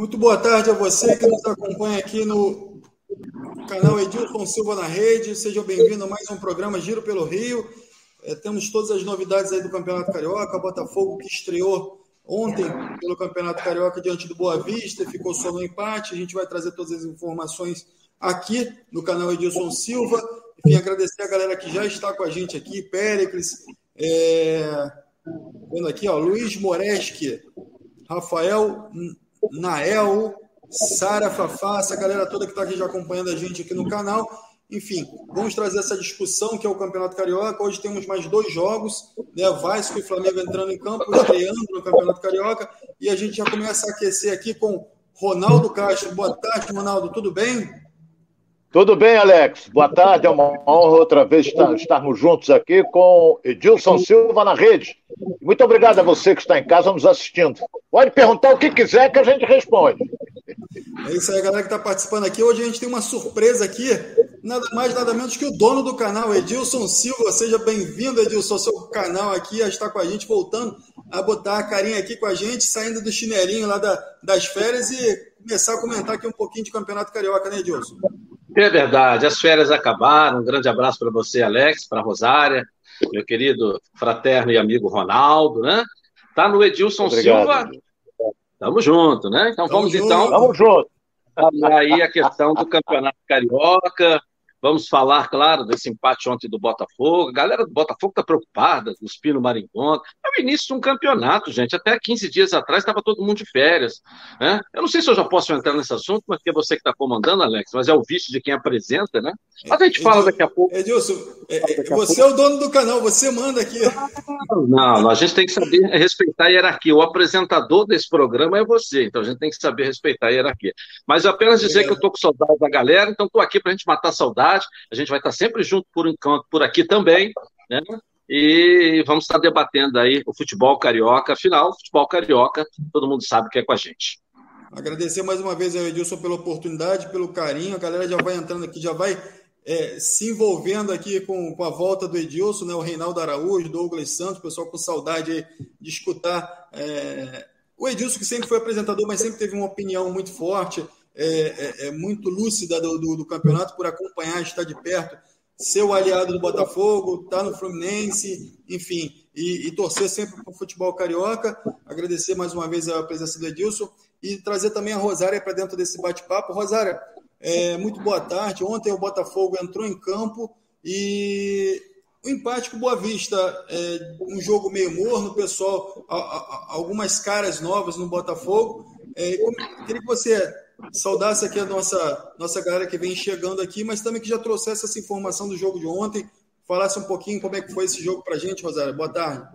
Muito boa tarde a você que nos acompanha aqui no canal Edilson Silva na Rede. Seja bem-vindo a mais um programa Giro pelo Rio. É, temos todas as novidades aí do Campeonato Carioca. Botafogo que estreou ontem pelo Campeonato Carioca diante do Boa Vista, ficou só no empate. A gente vai trazer todas as informações aqui no canal Edilson Silva. Enfim, agradecer a galera que já está com a gente aqui, Péricles, é... vendo aqui, ó, Luiz Moreschi, Rafael Nael, Sara Fafá, essa galera toda que está aqui já acompanhando a gente aqui no canal. Enfim, vamos trazer essa discussão que é o Campeonato Carioca. Hoje temos mais dois jogos, né? Vasco e Flamengo entrando em campo, estreando no Campeonato Carioca. E a gente já começa a aquecer aqui com Ronaldo Castro. Boa tarde, Ronaldo, tudo bem? Tudo bem, Alex? Boa tarde, é uma honra outra vez estar, estarmos juntos aqui com Edilson Silva na rede. Muito obrigado a você que está em casa nos assistindo. Pode perguntar o que quiser que a gente responde. É isso aí, galera que está participando aqui. Hoje a gente tem uma surpresa aqui, nada mais, nada menos que o dono do canal, Edilson Silva. Seja bem-vindo, Edilson, ao seu canal aqui, a estar com a gente, voltando a botar a carinha aqui com a gente, saindo do chinelinho lá da, das férias e começar a comentar aqui um pouquinho de Campeonato Carioca, né, Edilson? É verdade, as férias acabaram. Um grande abraço para você, Alex, para Rosária, meu querido fraterno e amigo Ronaldo, né? Tá no Edilson Obrigado. Silva. Tamo junto, né? Então Tamo vamos junto. então. Tamo junto. Aí a questão do Campeonato Carioca, Vamos falar, claro, desse empate ontem do Botafogo. A galera do Botafogo está preocupada, os Pino Maringon. É o início de um campeonato, gente. Até 15 dias atrás estava todo mundo de férias. Né? Eu não sei se eu já posso entrar nesse assunto, porque é você que está comandando, Alex, mas é o vício de quem apresenta, né? Mas a gente fala daqui a pouco. Edilson, é, é, você é o dono do canal, você manda aqui. Não, a gente tem que saber respeitar a hierarquia. O apresentador desse programa é você, então a gente tem que saber respeitar a hierarquia. Mas apenas dizer é. que eu estou com saudade da galera, então estou aqui para a gente matar a a gente vai estar sempre junto por enquanto por aqui também, né? E vamos estar debatendo aí o futebol carioca. Afinal, o futebol carioca, todo mundo sabe que é com a gente. Agradecer mais uma vez ao Edilson pela oportunidade, pelo carinho. A galera já vai entrando aqui, já vai é, se envolvendo aqui com, com a volta do Edilson, né? O Reinaldo Araújo, Douglas Santos, pessoal com saudade de escutar é, o Edilson, que sempre foi apresentador, mas sempre teve uma opinião muito forte é, é, é muito lúcida do, do, do, campeonato por acompanhar, estar de perto, ser o aliado do Botafogo, estar tá no Fluminense, enfim, e, e torcer sempre para o futebol carioca. Agradecer mais uma vez a presença do Edilson e trazer também a Rosária para dentro desse bate-papo. Rosária, é, muito boa tarde. Ontem o Botafogo entrou em campo e o empate com Boa Vista, é, um jogo meio morno, pessoal, a, a, algumas caras novas no Botafogo. É, queria que você saudasse aqui a nossa, nossa galera que vem chegando aqui, mas também que já trouxesse essa informação do jogo de ontem, falasse um pouquinho como é que foi esse jogo para a gente, Rosário. Boa tarde.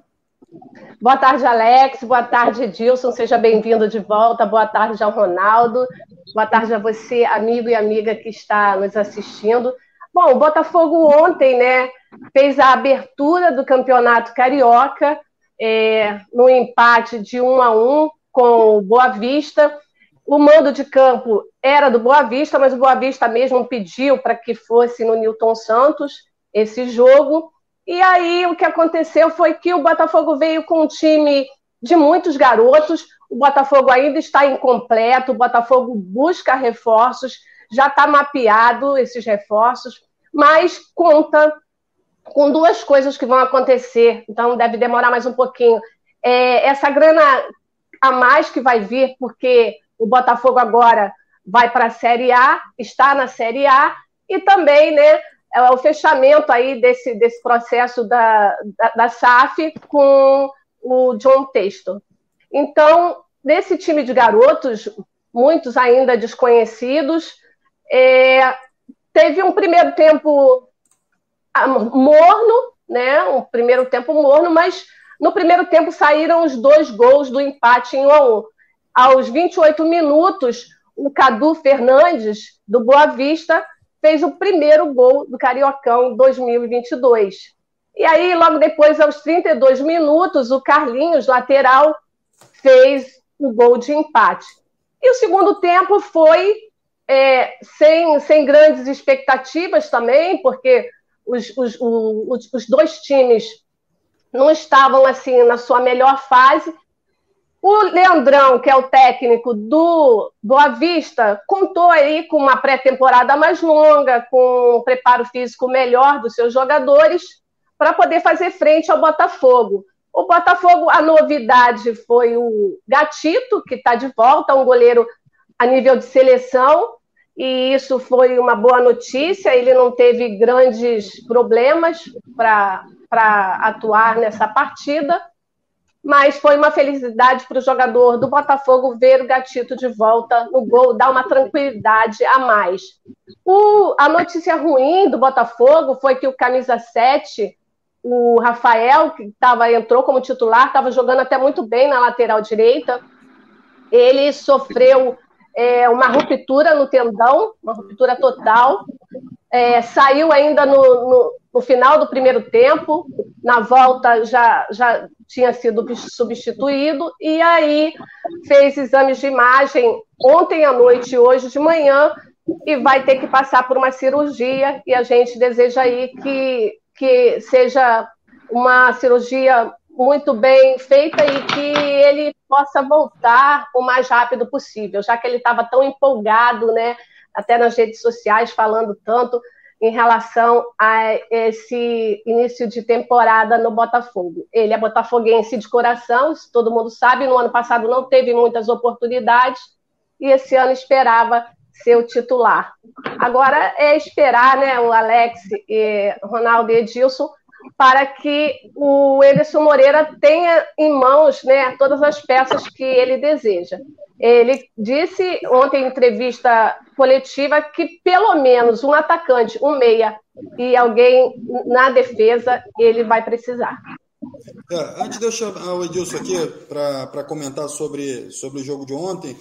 Boa tarde, Alex. Boa tarde, Edilson. Seja bem-vindo de volta. Boa tarde ao Ronaldo. Boa tarde a você, amigo e amiga que está nos assistindo. Bom, o Botafogo ontem, né, fez a abertura do Campeonato Carioca é, no empate de um a um com o Boa Vista. O mando de campo era do Boa Vista, mas o Boa Vista mesmo pediu para que fosse no Newton Santos esse jogo. E aí o que aconteceu foi que o Botafogo veio com um time de muitos garotos. O Botafogo ainda está incompleto, o Botafogo busca reforços, já está mapeado esses reforços, mas conta com duas coisas que vão acontecer, então deve demorar mais um pouquinho. É, essa grana a mais que vai vir, porque o Botafogo agora vai para a Série A, está na Série A, e também né, é o fechamento aí desse, desse processo da, da, da SAF com o John Textor. Então, nesse time de garotos, muitos ainda desconhecidos, é, teve um primeiro tempo ah, morno, né? Um primeiro tempo morno, mas no primeiro tempo saíram os dois gols do empate em 1 a 1 aos 28 minutos, o Cadu Fernandes, do Boa Vista, fez o primeiro gol do Cariocão 2022. E aí, logo depois, aos 32 minutos, o Carlinhos, lateral, fez o gol de empate. E o segundo tempo foi é, sem, sem grandes expectativas também, porque os, os, os, os dois times não estavam assim na sua melhor fase, O Leandrão, que é o técnico do Boa Vista, contou aí com uma pré-temporada mais longa, com um preparo físico melhor dos seus jogadores, para poder fazer frente ao Botafogo. O Botafogo, a novidade foi o Gatito, que está de volta, um goleiro a nível de seleção, e isso foi uma boa notícia. Ele não teve grandes problemas para atuar nessa partida, mas foi uma felicidade para o jogador do Botafogo ver o Gatito de volta no gol, dar uma tranquilidade a mais. O, a notícia ruim do Botafogo foi que o camisa 7 o Rafael, que tava, entrou como titular, estava jogando até muito bem na lateral direita. Ele sofreu é, uma ruptura no tendão, uma ruptura total. É, saiu ainda no, no, no, final do primeiro tempo, na volta já, já tinha sido substituído, e aí fez exames de imagem ontem à noite e hoje de manhã, e vai ter que passar por uma cirurgia, e a gente deseja aí que que seja uma cirurgia muito bem feita e que ele possa voltar o mais rápido possível, já que ele estava tão empolgado, né, até nas redes sociais falando tanto em relação a esse início de temporada no Botafogo. Ele é botafoguense de coração, isso todo mundo sabe, no ano passado não teve muitas oportunidades e esse ano esperava ser o titular. Agora é esperar né, o Alex, e Ronaldo Edilson para que o Ederson Moreira tenha em mãos né, todas as peças que ele deseja. Ele disse ontem em entrevista coletiva que pelo menos um atacante, um meia e alguém na defesa ele vai precisar. É, antes de eu chamar o Edilson aqui para comentar sobre, sobre o jogo de ontem,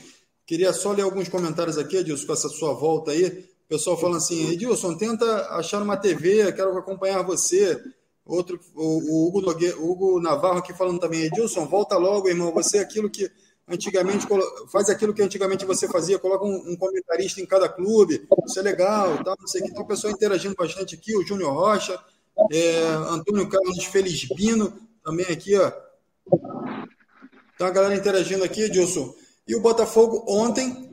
Queria só ler alguns comentários aqui, Edilson, com essa sua volta aí. O pessoal falando assim, Edilson, tenta achar uma TV, quero acompanhar você. Outro, o, o Hugo, o Hugo Navarro aqui falando também, Edilson, volta logo, irmão. Você é aquilo que antigamente faz aquilo que antigamente você fazia, coloca um, um comentarista em cada clube, isso é legal, tá? Não sei que tem o pessoal interagindo bastante aqui, o Júnior Rocha, é, Antônio Carlos Felizbino, também aqui, ó. Tá a galera interagindo aqui, Edilson. E o Botafogo ontem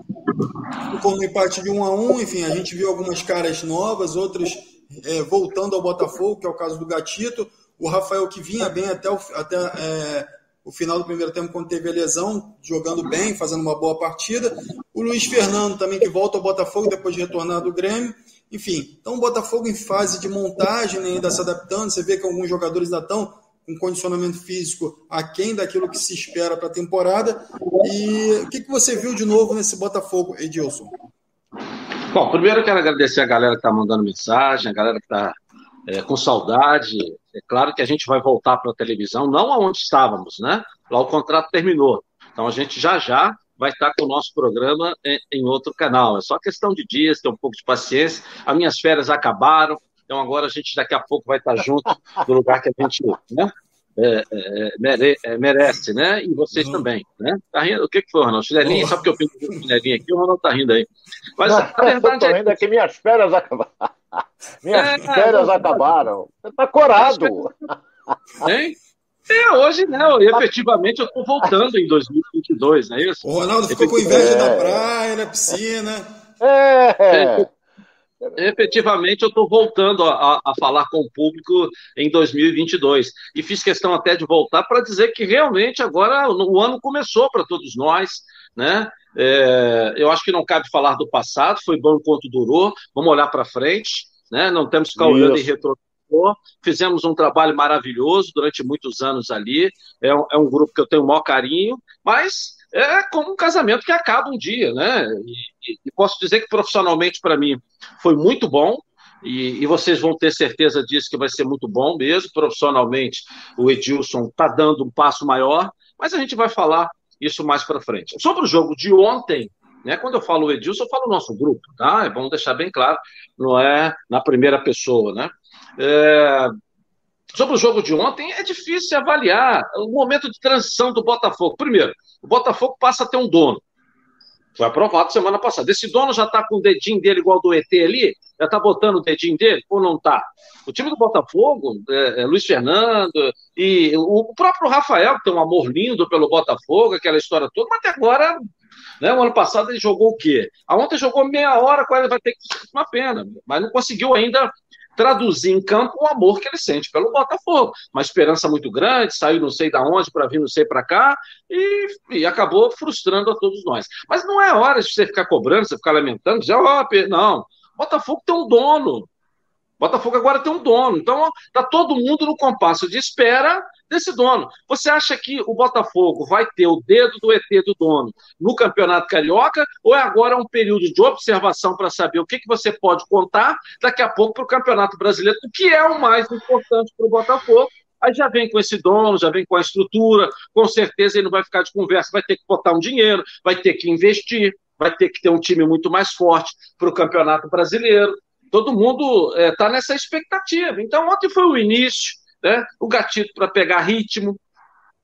ficou no empate de 1 a 1 enfim, a gente viu algumas caras novas, outras é, voltando ao Botafogo, que é o caso do Gatito, o Rafael que vinha bem até o, até, é, o final do primeiro tempo, quando teve a lesão, jogando bem, fazendo uma boa partida, o Luiz Fernando também que volta ao Botafogo depois de retornar do Grêmio, enfim, então o Botafogo em fase de montagem, né, ainda se adaptando, você vê que alguns jogadores ainda estão um condicionamento físico aquém daquilo que se espera para a temporada. E o que, que você viu de novo nesse Botafogo, Edilson? Bom, primeiro eu quero agradecer a galera que está mandando mensagem, a galera que está é, com saudade. É claro que a gente vai voltar para a televisão, não aonde estávamos, né? Lá o contrato terminou. Então a gente já já vai estar com o nosso programa em, em outro canal. É só questão de dias, ter um pouco de paciência. As minhas férias acabaram, então agora a gente daqui a pouco vai estar junto no lugar que a gente né, é, é, mere, é, merece, né? E vocês uhum. também, né? Tá rindo? O que, que foi, Ronaldo? Chinelinho? Só porque eu fiz o chinelinho aqui, o Ronaldo tá rindo aí. Mas a verdade é que... que minhas férias acabaram. Minhas é, férias acabaram. Você tá corado. Hein? É, hoje, né? Efetivamente, eu estou voltando em 2022, não é isso? O Ronaldo ficou com inveja da praia, na piscina. É. é efetivamente eu estou voltando a, a, falar com o público em 2022. E fiz questão até de voltar para dizer que realmente agora o ano começou para todos nós, né? É, eu acho que não cabe falar do passado, foi bom enquanto durou, vamos olhar para frente, né? Não temos que ficar Isso. olhando em retrovisor. Fizemos um trabalho maravilhoso durante muitos anos ali. É um, é um grupo que eu tenho o maior carinho, mas é como um casamento que acaba um dia, né? E, e posso dizer que profissionalmente para mim foi muito bom. E, e, vocês vão ter certeza disso que vai ser muito bom mesmo. Profissionalmente, o Edilson está dando um passo maior, mas a gente vai falar isso mais para frente. Sobre o jogo de ontem, né, quando eu falo Edilson, eu falo nosso grupo, tá? É bom deixar bem claro, não é na primeira pessoa, né? É, Sobre o jogo de ontem, é difícil avaliar o momento de transição do Botafogo. Primeiro, o Botafogo passa a ter um dono. Foi aprovado semana passada. Esse dono já está com o dedinho dele igual do ET ali, Já está botando o dedinho dele ou não está? O time do Botafogo, é, é, Luiz Fernando e o próprio Rafael, que tem um amor lindo pelo Botafogo, aquela história toda, mas até agora né? O ano passado ele jogou o quê? A ontem jogou meia hora, quase vai ter que uma pena, mas não conseguiu ainda traduzir em campo o amor que ele sente pelo Botafogo. Uma esperança muito grande, saiu não sei da onde para vir não sei para cá e, e, acabou frustrando a todos nós. Mas não é hora de você ficar cobrando, você ficar lamentando, dizer, oh, não, Botafogo tem um dono. Botafogo agora tem um dono. Então, está todo mundo no compasso de espera desse dono. Você acha que o Botafogo vai ter o dedo do ET do dono no Campeonato Carioca ou é agora um período de observação para saber o que, que você pode contar daqui a pouco para o Campeonato Brasileiro, o que é o mais importante para o Botafogo? Aí já vem com esse dono, já vem com a estrutura, com certeza ele não vai ficar de conversa, vai ter que botar um dinheiro, vai ter que investir, vai ter que ter um time muito mais forte para o Campeonato Brasileiro todo mundo está é, nessa expectativa. Então, ontem foi o início, né? o gatito para pegar ritmo.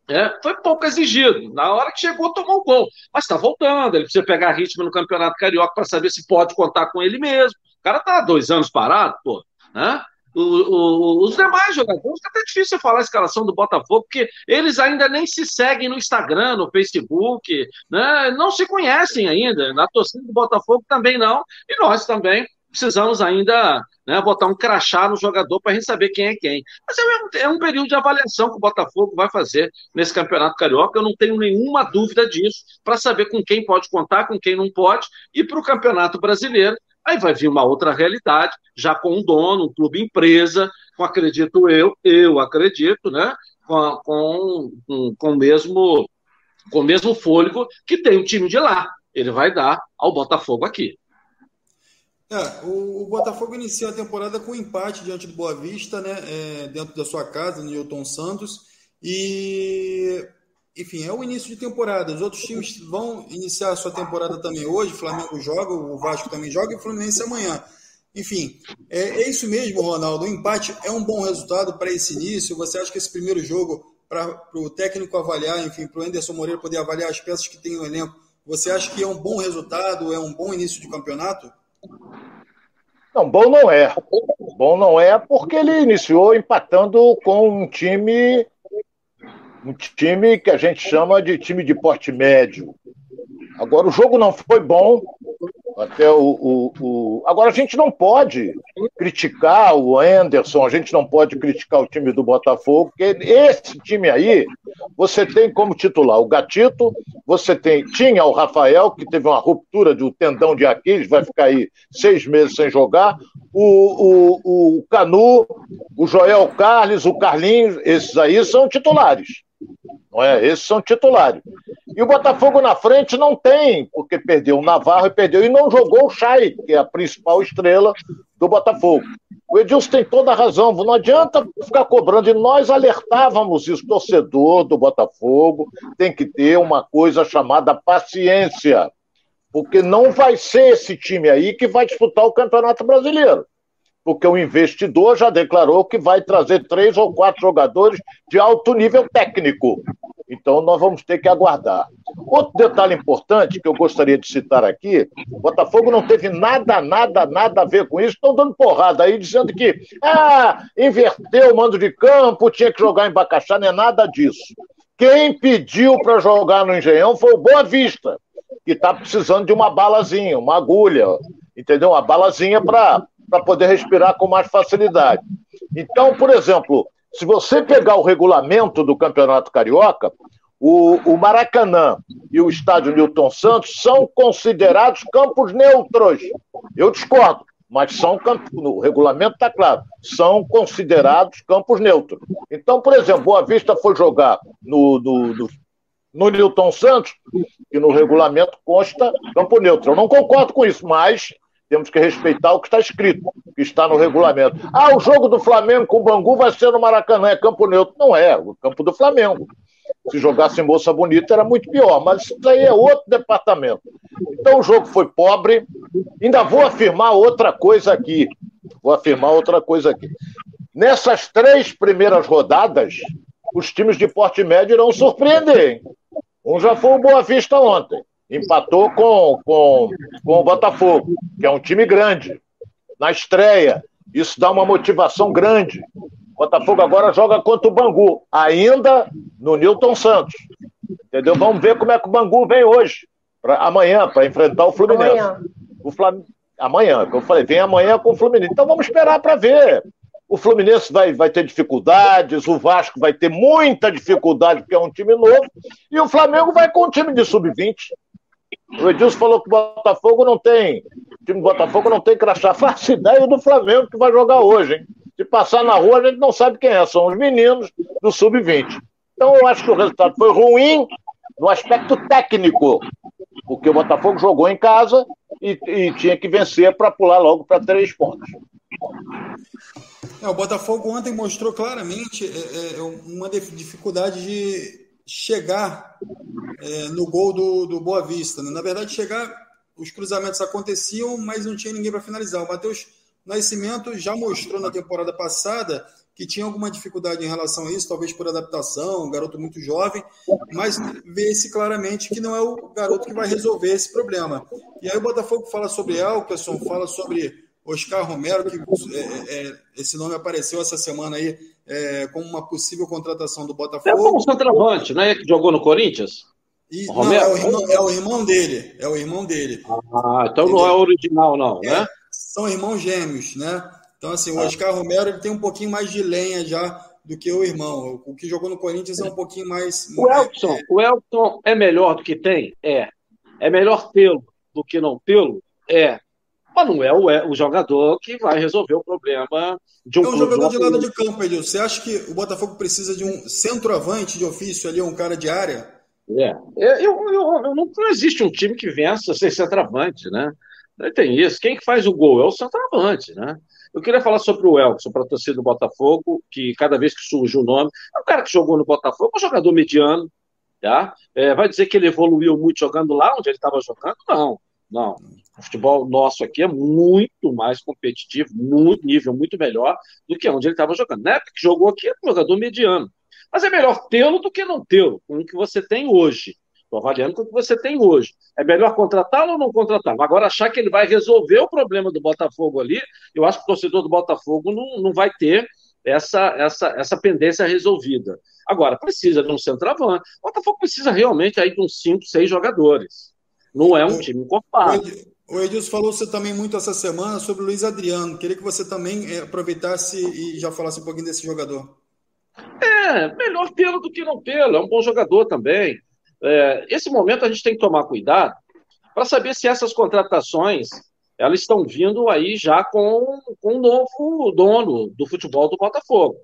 É, foi pouco exigido. Na hora que chegou, tomou o gol. Mas está voltando. Ele precisa pegar ritmo no Campeonato Carioca para saber se pode contar com ele mesmo. O cara está dois anos parado, pô. Né? O, o, os demais jogadores, é até difícil falar a escalação do Botafogo, porque eles ainda nem se seguem no Instagram, no Facebook, né? não se conhecem ainda. Na torcida do Botafogo também não, e nós também precisamos ainda né, botar um crachá no jogador para a gente saber quem é quem. Mas é um, é um, período de avaliação que o Botafogo vai fazer nesse Campeonato Carioca, eu não tenho nenhuma dúvida disso, para saber com quem pode contar, com quem não pode, e para o Campeonato Brasileiro, aí vai vir uma outra realidade, já com um dono, um clube empresa, com, acredito eu, eu acredito, né, com, com, com, mesmo com o mesmo fôlego que tem o time de lá. Ele vai dar ao Botafogo aqui. É, o, o, Botafogo iniciou a temporada com um empate diante do Boa Vista, né? É, dentro da sua casa, no Newton Santos. E, enfim, é o início de temporada. Os outros times vão iniciar a sua temporada também hoje. O Flamengo joga, o Vasco também joga e o Fluminense amanhã. Enfim, é, é isso mesmo, Ronaldo. O empate é um bom resultado para esse início. Você acha que esse primeiro jogo, para o técnico avaliar, enfim, para o Anderson Moreira poder avaliar as peças que tem no elenco, você acha que é um bom resultado, é um bom início de campeonato? Não, bom não é. Bom não é porque ele iniciou empatando com um time um time que a gente chama de time de porte médio. Agora o jogo não foi bom, até o, o, o, Agora a gente não pode criticar o Anderson, a gente não pode criticar o time do Botafogo, porque esse time aí, você tem como titular o Gatito, você tem, tinha o Rafael, que teve uma ruptura do tendão de Aquiles, vai ficar aí seis meses sem jogar, o, o, o Canu, o Joel Carles, o Carlinhos, esses aí são titulares. Não é? Esses são titulares. E o Botafogo na frente não tem, porque perdeu o Navarro e perdeu, e não jogou o Chay, que é a principal estrela do Botafogo. O Edilson tem toda a razão, não adianta ficar cobrando, e nós alertávamos isso, torcedor do Botafogo tem que ter uma coisa chamada paciência, porque não vai ser esse time aí que vai disputar o Campeonato Brasileiro porque o investidor já declarou que vai trazer três ou quatro jogadores de alto nível técnico. Então nós vamos ter que aguardar. Outro detalhe importante que eu gostaria de citar aqui: o Botafogo não teve nada, nada, nada a ver com isso. Estão dando porrada aí, dizendo que ah, inverteu o mando de campo, tinha que jogar em Bacaxá, não é nada disso. Quem pediu para jogar no Engenhão foi o Boa Vista, que está precisando de uma balazinha, uma agulha, entendeu? Uma balazinha para poder respirar com mais facilidade. Então, por exemplo, se você pegar o regulamento do Campeonato Carioca, o, o, Maracanã e o estádio Newton Santos são considerados campos neutros. Eu discordo, mas são campos, no regulamento está claro, são considerados campos neutros. Então, por exemplo, Boa Vista foi jogar no, no, no, no Newton Santos, e no regulamento consta campo neutro. Eu não concordo com isso, mas temos que respeitar o que está escrito, que está no regulamento. Ah, o jogo do Flamengo com o Bangu vai ser no Maracanã, é campo neutro. Não é, o campo do Flamengo. Se jogasse em Moça Bonita era muito pior, mas isso daí é outro departamento. Então o jogo foi pobre. Ainda vou afirmar outra coisa aqui. Vou afirmar outra coisa aqui. Nessas três primeiras rodadas, os times de porte médio irão surpreender. Hein? Um já foi o Boa Vista ontem empatou com, com, com o Botafogo, que é um time grande. na estreia. Isso dá uma motivação grande. O Botafogo agora joga contra o Bangu, ainda no Newton Santos. Entendeu? Vamos ver como é que o Bangu vem hoje, pra, amanhã, para enfrentar o Fluminense. Amanhã. O Flam... Amanhã, que eu falei, vem amanhã com o Fluminense. Então vamos esperar para ver. O Fluminense vai, vai ter dificuldades, o Vasco vai ter muita dificuldade, porque é um time novo, e o Flamengo vai com um time de sub-20. O Edilson falou que o Botafogo não tem. O time do Botafogo não tem crachá. Faça ideia do Flamengo que vai jogar hoje, hein? Se passar na rua, a gente não sabe quem é. São os meninos do Sub-20. Então, eu acho que o resultado foi ruim no aspecto técnico, porque o Botafogo jogou em casa e, e tinha que vencer para pular logo para três pontos. É, o Botafogo ontem mostrou claramente é, é, uma dificuldade de chegar é, no gol do, do Boa Vista. Né? Na verdade, chegar, os cruzamentos aconteciam, mas não tinha ninguém para finalizar. O Matheus Nascimento já mostrou na temporada passada que tinha alguma dificuldade em relação a isso, talvez por adaptação, um garoto muito jovem, mas vê-se claramente que não é o garoto que vai resolver esse problema. E aí o Botafogo fala sobre Elkerson, fala sobre Oscar Romero, que é, é, esse nome apareceu essa semana aí é, como uma possível contratação do Botafogo. É como centroavante, né? Que jogou no Corinthians? E, não, é, o irmão, é o irmão dele. É o irmão dele. Ah, então não é original, não, né? É, são irmãos gêmeos, né? Então, assim, o ah. Oscar Romero ele tem um pouquinho mais de lenha já do que o irmão. O que jogou no Corinthians é um pouquinho mais. O Elton, é, o Elton é melhor do que tem? É. É melhor tê-lo do que não tê-lo? É. Mas não é o, é o jogador que vai resolver o problema de um É um jogador de lado de campo, Edil. Você acha que o Botafogo precisa de um centroavante de ofício ali, um cara de área? É. Eu, eu, eu, não, não existe um time que vença sem centroavante, né? Tem isso. Quem que faz o gol é o centroavante, né? Eu queria falar sobre o Elkson, para a torcida do Botafogo, que cada vez que surge o nome, é um cara que jogou no Botafogo, um jogador mediano, tá? É, vai dizer que ele evoluiu muito jogando lá onde ele estava jogando? Não, não. O futebol nosso aqui é muito mais competitivo, muito nível muito melhor do que onde ele estava jogando. Na época que jogou aqui, era um jogador mediano. Mas é melhor tê-lo do que não tê-lo, com o que você tem hoje. Estou avaliando com o que você tem hoje. É melhor contratá-lo ou não contratá-lo? Agora, achar que ele vai resolver o problema do Botafogo ali, eu acho que o torcedor do Botafogo não, não vai ter essa, essa, essa pendência resolvida. Agora, precisa de um centroavante. O Botafogo precisa realmente aí de uns 5, 6 jogadores. Não é um time encorpado. O Edilson falou você também muito essa semana sobre o Luiz Adriano. Queria que você também eh, aproveitasse e já falasse um pouquinho desse jogador. É, melhor tê-lo do que não tê-lo. É um bom jogador também. É, esse momento a gente tem que tomar cuidado para saber se essas contratações elas estão vindo aí já com, com um novo dono do futebol do Botafogo.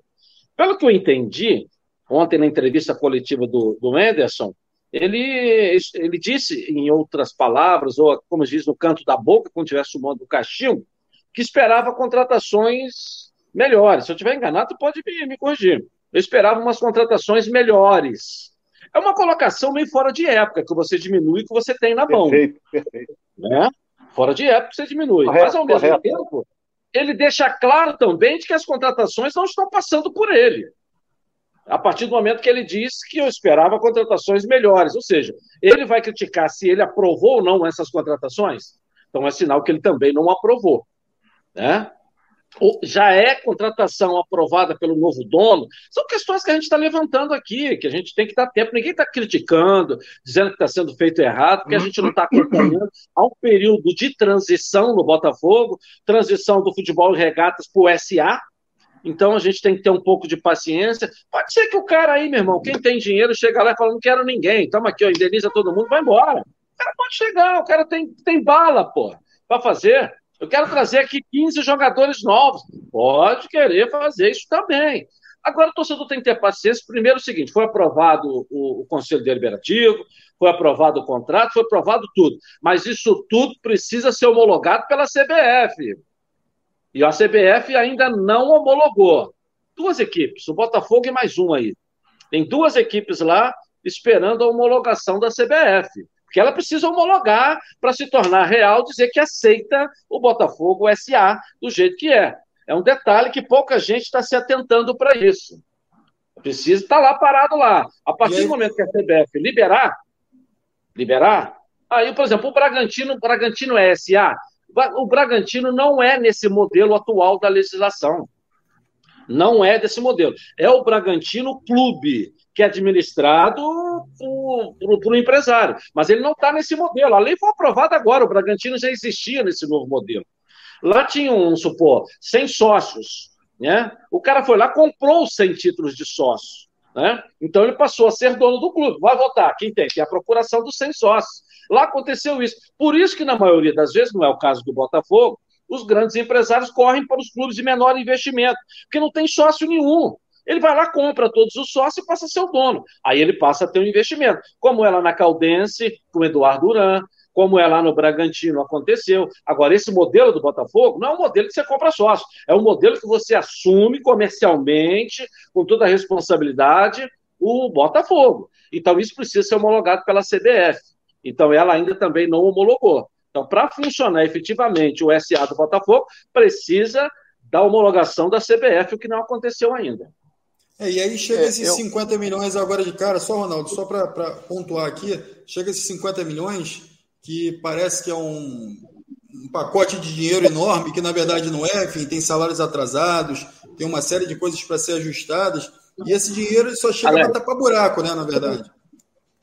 Pelo que eu entendi, ontem na entrevista coletiva do, do Anderson, ele, ele disse, em outras palavras, ou como diz no canto da boca, quando estiver sumando o cachimbo, que esperava contratações melhores. Se eu estiver enganado, pode me, me corrigir. Eu esperava umas contratações melhores. É uma colocação meio fora de época, que você diminui o que você tem na mão. Perfeito, perfeito. Né? Fora de época você diminui. Correto, Mas, ao mesmo correto. tempo, ele deixa claro também de que as contratações não estão passando por ele a partir do momento que ele disse que eu esperava contratações melhores. Ou seja, ele vai criticar se ele aprovou ou não essas contratações. Então é sinal que ele também não aprovou. Né? já é contratação aprovada pelo novo dono, são questões que a gente está levantando aqui, que a gente tem que dar tempo. Ninguém está criticando, dizendo que está sendo feito errado, porque a gente não está acompanhando. Há um período de transição no Botafogo, transição do futebol e regatas para o SA, então a gente tem que ter um pouco de paciência. Pode ser que o cara aí, meu irmão, quem tem dinheiro, chega lá e fala: não quero ninguém, toma aqui, ó, indeniza todo mundo, vai embora. O cara pode chegar, o cara tem, tem bala, pô, para fazer. Eu quero trazer aqui 15 jogadores novos. Pode querer fazer isso também. Agora, o torcedor tem que ter paciência. Primeiro, é o seguinte: foi aprovado o, o, Conselho Deliberativo, foi aprovado o contrato, foi aprovado tudo. Mas isso tudo precisa ser homologado pela CBF. E a CBF ainda não homologou. Duas equipes, o Botafogo e mais um aí. Tem duas equipes lá esperando a homologação da CBF. Porque ela precisa homologar para se tornar real, dizer que aceita o Botafogo SA do jeito que é. É um detalhe que pouca gente está se atentando para isso. Precisa estar tá lá parado lá. A partir do momento que a CBF liberar, liberar, aí, por exemplo, o Bragantino, o Bragantino é SA, O Bragantino não é nesse modelo atual da legislação. Não é desse modelo. É o Bragantino Clube, que é administrado por, por, por um empresário. Mas ele não está nesse modelo. A lei foi aprovada agora, o Bragantino já existia nesse novo modelo. Lá tinham, vamos supor, 100 sócios. Né? O cara foi lá, comprou os 100 títulos de sócio. Né? Então ele passou a ser dono do clube. Vai votar. Quem tem? Tem a procuração dos 100 sócios. Lá aconteceu isso. Por isso que, na maioria das vezes, não é o caso do Botafogo, os grandes empresários correm para os clubes de menor investimento, porque não tem sócio nenhum. Ele vai lá, compra todos os sócios e passa a ser o dono. Aí ele passa a ter um investimento. Como é lá na Caldense, com o Eduardo Duran, como é lá no Bragantino aconteceu. Agora, esse modelo do Botafogo não é um modelo que você compra sócio, é um modelo que você assume comercialmente, com toda a responsabilidade, o Botafogo. Então, isso precisa ser homologado pela CBF. Então, ela ainda também não homologou. Então, para funcionar efetivamente o SA do Botafogo, precisa da homologação da CBF, o que não aconteceu ainda. É, e aí chega é, esses eu... 50 milhões agora de cara, só, Ronaldo, só para pontuar aqui, chega esses 50 milhões, que parece que é um, um pacote de dinheiro enorme, que na verdade não é, enfim, tem salários atrasados, tem uma série de coisas para ser ajustadas, e esse dinheiro só chega para tapar buraco, né, na verdade.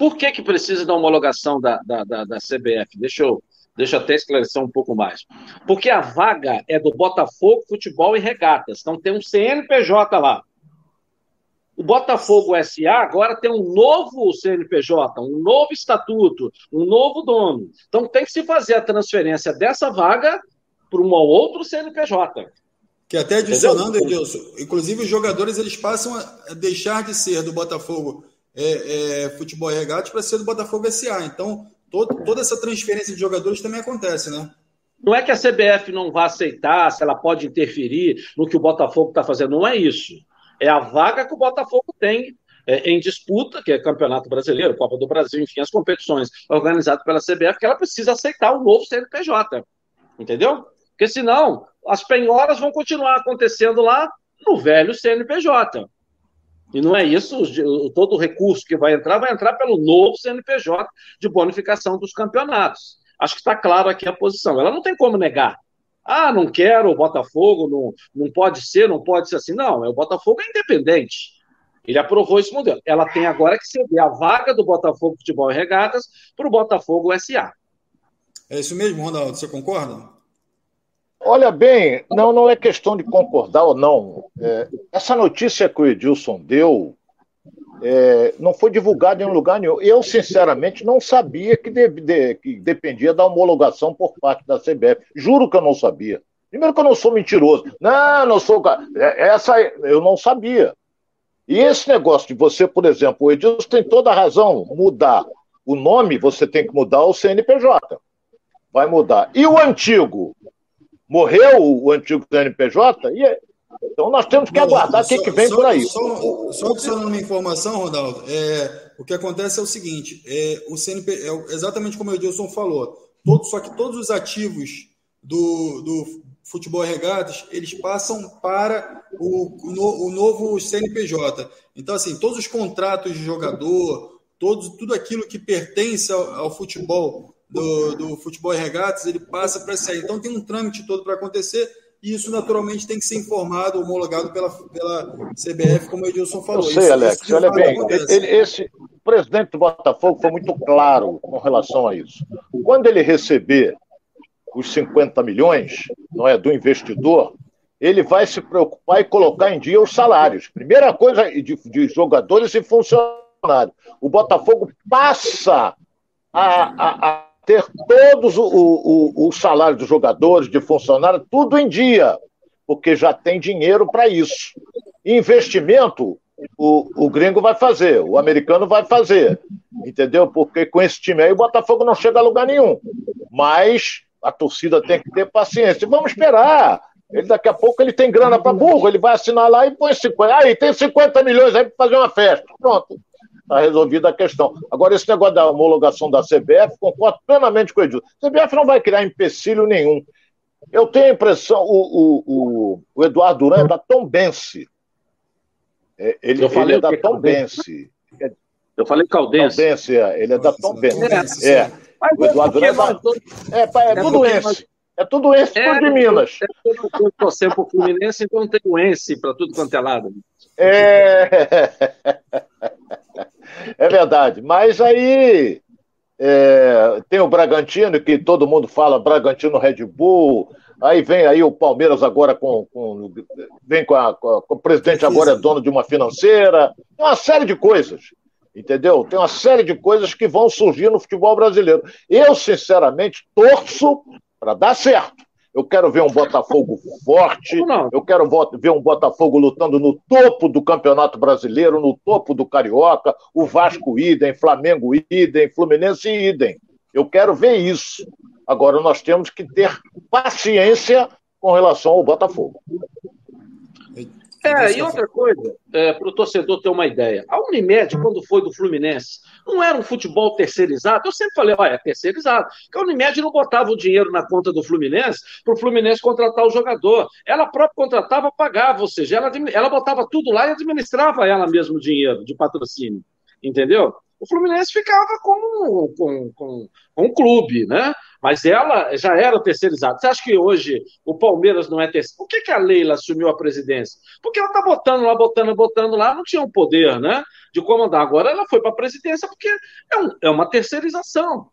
Por que, que precisa da homologação da, da, da, da CBF? Deixa eu Deixa eu até esclarecer um pouco mais. Porque a vaga é do Botafogo Futebol e Regatas. Então tem um CNPJ lá. O Botafogo SA agora tem um novo CNPJ, um novo estatuto, um novo dono. Então tem que se fazer a transferência dessa vaga para um outro CNPJ. Que até adicionando, Edilson, inclusive os jogadores eles passam a deixar de ser do Botafogo é, é, Futebol e Regatas para ser do Botafogo SA. Então, todo, toda essa transferência de jogadores também acontece, né? Não é que a CBF não vá aceitar, se ela pode interferir no que o Botafogo está fazendo, não é isso. É a vaga que o Botafogo tem é, em disputa, que é Campeonato Brasileiro, Copa do Brasil, enfim, as competições organizadas pela CBF, que ela precisa aceitar o novo CNPJ. Entendeu? Porque senão as penhoras vão continuar acontecendo lá no velho CNPJ. E não é isso, todo o recurso que vai entrar vai entrar pelo novo CNPJ de bonificação dos campeonatos. Acho que está claro aqui a posição. Ela não tem como negar. Ah, não quero o Botafogo, não, não pode ser, não pode ser assim. Não, o Botafogo é independente. Ele aprovou esse modelo. Ela tem agora que ceder a vaga do Botafogo Futebol e Regatas para o Botafogo SA. É isso mesmo, Ronaldo, você concorda? Olha bem, não, não é questão de concordar ou não. É, essa notícia que o Edilson deu é, não foi divulgada em lugar nenhum. Eu, sinceramente, não sabia que, de, de, que dependia da homologação por parte da CBF. Juro que eu não sabia. Primeiro que eu não sou mentiroso. Não, não sou. É, essa eu não sabia. E esse negócio de você, por exemplo, o Edilson tem toda a razão. Mudar o nome, você tem que mudar o CNPJ. Vai mudar. E o antigo? Morreu o antigo CNPJ, e, então nós temos que aguardar o que, que vem só, por aí. Só, só adicionando uma informação, Ronaldo, é, o que acontece é o seguinte: é, o CNP, é exatamente como o Edilson falou, todo, só que todos os ativos do, do futebol regatas, eles passam para o, o, o novo CNPJ. Então, assim, todos os contratos de jogador, todos, tudo aquilo que pertence ao, ao futebol do, do futebol e regatas, ele passa para sair. Então tem um trâmite todo para acontecer e isso naturalmente tem que ser informado, homologado pela, pela CBF, como o Edilson falou. Eu sei, isso, Alex, isso olha bem, ele, esse o presidente do Botafogo foi muito claro com relação a isso. Quando ele receber os 50 milhões, não é, do investidor, ele vai se preocupar e colocar em dia os salários. Primeira coisa de, de jogadores e funcionários. O Botafogo passa a, a, a ter todos o, o, o salário dos jogadores, de funcionários, tudo em dia, porque já tem dinheiro para isso. Investimento, o, o gringo vai fazer, o americano vai fazer, entendeu? Porque com esse time aí o Botafogo não chega a lugar nenhum. Mas a torcida tem que ter paciência. Vamos esperar. Ele daqui a pouco ele tem grana para burro, ele vai assinar lá e põe 50. Aí tem 50 milhões aí para fazer uma festa. Pronto está resolvida a questão. Agora, esse negócio da homologação da CBF, concordo plenamente com o Edilson. A CBF não vai criar empecilho nenhum. Eu tenho a impressão, o, o, o, o Eduardo Duran é da Tombense. É, ele, ele é da Tombense. Eu falei Caldense. Caldense, é. Ele é da Tombense. É. é. O Eduardo Duran é, da, é, é, é buduense. É tudo esse é, de Minas. É, eu torcer para o Fluminense, então tem o esse para tudo quanto é lado. É... é verdade. Mas aí é, tem o Bragantino, que todo mundo fala Bragantino Red Bull. Aí vem aí o Palmeiras agora com. com vem com, a, com, o presidente agora é dono de uma financeira. Tem uma série de coisas. Entendeu? Tem uma série de coisas que vão surgir no futebol brasileiro. Eu, sinceramente, torço para dar certo. Eu quero ver um Botafogo forte. Eu quero ver um Botafogo lutando no topo do Campeonato Brasileiro, no topo do Carioca, o Vasco idem, Flamengo idem, Fluminense idem. Eu quero ver isso. Agora nós temos que ter paciência com relação ao Botafogo. É, e outra coisa, é, para o torcedor ter uma ideia, a Unimed, quando foi do Fluminense, não era um futebol terceirizado? Eu sempre falei, olha, é terceirizado. Porque a Unimed não botava o dinheiro na conta do Fluminense para o Fluminense contratar o jogador. Ela própria contratava, pagava, ou seja, ela, ela botava tudo lá e administrava ela mesmo o dinheiro de patrocínio. Entendeu? O Fluminense ficava com, com, com, com um clube, né? Mas ela já era terceirizada. Você acha que hoje o Palmeiras não é terceiro? Por que, que a Leila assumiu a presidência? Porque ela está botando lá, botando, botando lá, não tinha um poder né, de comandar. Agora ela foi para a presidência porque é, um, é uma terceirização.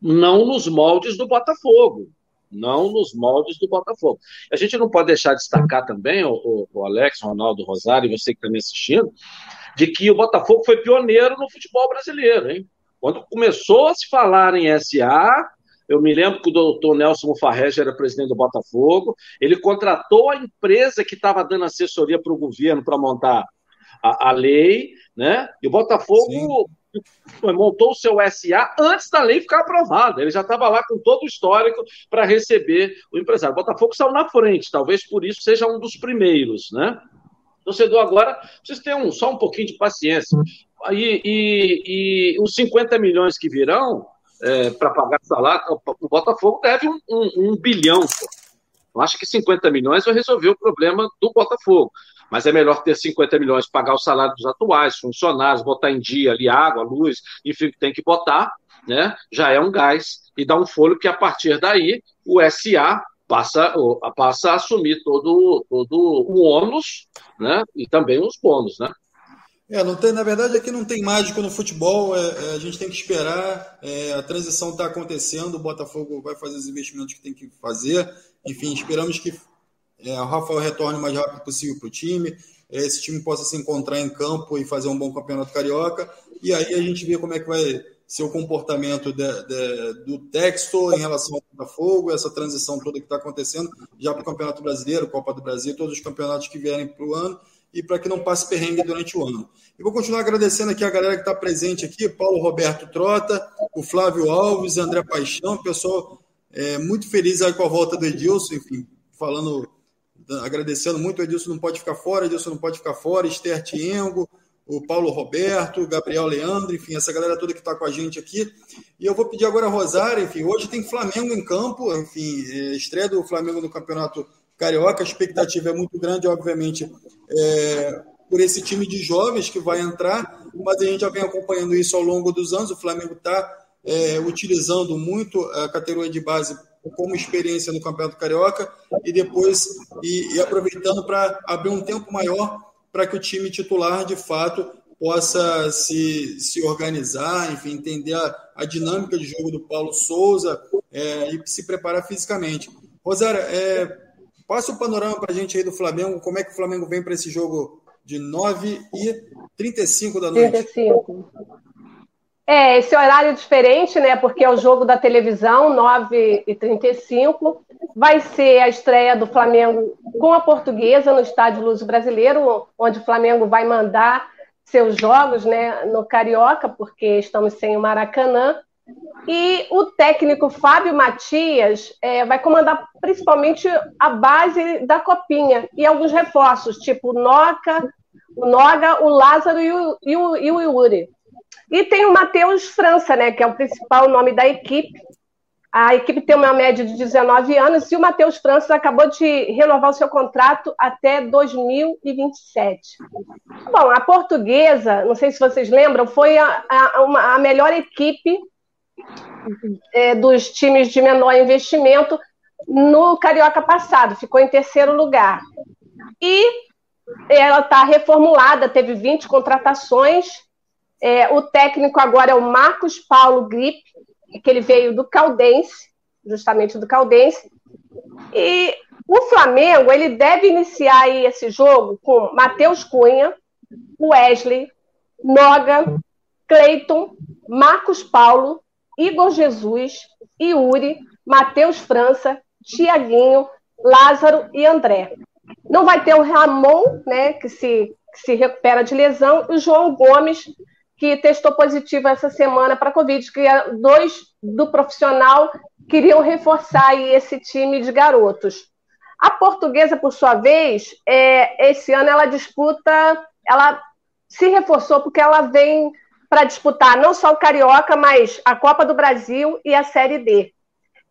Não nos moldes do Botafogo não nos moldes do Botafogo. A gente não pode deixar de destacar também, o, o, Alex, o Ronaldo Rosário, e você que está me assistindo, de que o Botafogo foi pioneiro no futebol brasileiro. Hein? Quando começou a se falar em SA, eu me lembro que o doutor Nelson Mufarrege era presidente do Botafogo, ele contratou a empresa que estava dando assessoria para o governo para montar a, a, lei, né? E o Botafogo Sim. montou o seu SA antes da lei ficar aprovada. Ele já estava lá com todo o histórico para receber o empresário. O Botafogo saiu na frente, talvez por isso seja um dos primeiros, né? Torcedor agora, vocês têm um, só um pouquinho de paciência. E, e, e os 50 milhões que virão é, para pagar salário, o Botafogo deve um, um, um bilhão. Pô. Eu acho que 50 milhões vai resolver o problema do Botafogo. Mas é melhor ter 50 milhões, pagar o salário dos atuais funcionários, botar em dia ali água, luz, enfim, tem que botar, né? Já é um gás e dá um folho que a partir daí o SA passa, passa a assumir todo, todo o ônus né? e também os bônus. Né? É, não tem, na verdade, aqui não tem mágico no futebol, é, é, a gente tem que esperar, é, a transição está acontecendo, o Botafogo vai fazer os investimentos que tem que fazer, enfim, esperamos que é, o Rafael retorne o mais rápido possível para o time, é, esse time possa se encontrar em campo e fazer um bom campeonato carioca, e aí a gente vê como é que vai ser o comportamento de, de, do Texto em relação ao Botafogo, essa transição toda que está acontecendo já para o Campeonato Brasileiro, Copa do Brasil, todos os campeonatos que vierem para o ano e para que não passe perrengue durante o ano. E vou continuar agradecendo aqui a galera que está presente aqui, Paulo Roberto Trota, o Flávio Alves, André Paixão, pessoal é, muito feliz aí com a volta do Edilson, enfim, falando, agradecendo muito, o Edilson não pode ficar fora, Edilson não pode ficar fora, Esther Tiengo, o Paulo Roberto, o Gabriel Leandro, enfim, essa galera toda que está com a gente aqui. E eu vou pedir agora a Rosário, enfim, hoje tem Flamengo em campo, enfim, é, estreia do Flamengo no Campeonato Carioca, a expectativa é muito grande, obviamente, é, por esse time de jovens que vai entrar, mas a gente já vem acompanhando isso ao longo dos anos, o Flamengo está é, utilizando muito a categoria de base como experiência no Campeonato Carioca e depois e, e aproveitando para abrir um tempo maior para que o time titular, de fato, possa se, se organizar, enfim, entender a, a dinâmica de jogo do Paulo Souza é, e se preparar fisicamente. Rosário, é, passa o panorama para a gente aí do Flamengo, como é que o Flamengo vem para esse jogo de 9 e 35 da noite. 35. É, esse horário diferente, né? Porque é o jogo da televisão, 9h35. Vai ser a estreia do Flamengo com a portuguesa no Estádio Luz Brasileiro, onde o Flamengo vai mandar seus jogos né, no Carioca, porque estamos sem o Maracanã. E o técnico Fábio Matias é, vai comandar principalmente a base da Copinha e alguns reforços, tipo o Noca, o Noga, o Lázaro e o, e o, e o Yuri. E tem o Matheus França, né, que é o principal nome da equipe. A equipe tem uma média de 19 anos e o Matheus França acabou de renovar o seu contrato até 2027. Bom, a portuguesa, não sei se vocês lembram, foi a, a, uma, a melhor equipe é, dos times de menor investimento no Carioca passado, ficou em terceiro lugar. E ela está reformulada, teve 20 contratações. É, o técnico agora é o Marcos Paulo Grip, que ele veio do Caldense, justamente do Caldense. E o Flamengo ele deve iniciar esse jogo com Matheus Cunha, Wesley, Noga, Cleiton, Marcos Paulo, Igor Jesus, Yuri, Matheus França, Tiaguinho, Lázaro e André. Não vai ter o Ramon, né, que se, que se recupera de lesão, e o João Gomes, que testou positivo essa semana para Covid, que é dois do profissional queriam reforçar esse time de garotos. A portuguesa, por sua vez, é, esse ano ela disputa, ela se reforçou porque ela vem para disputar não só o Carioca, mas a Copa do Brasil e a Série D.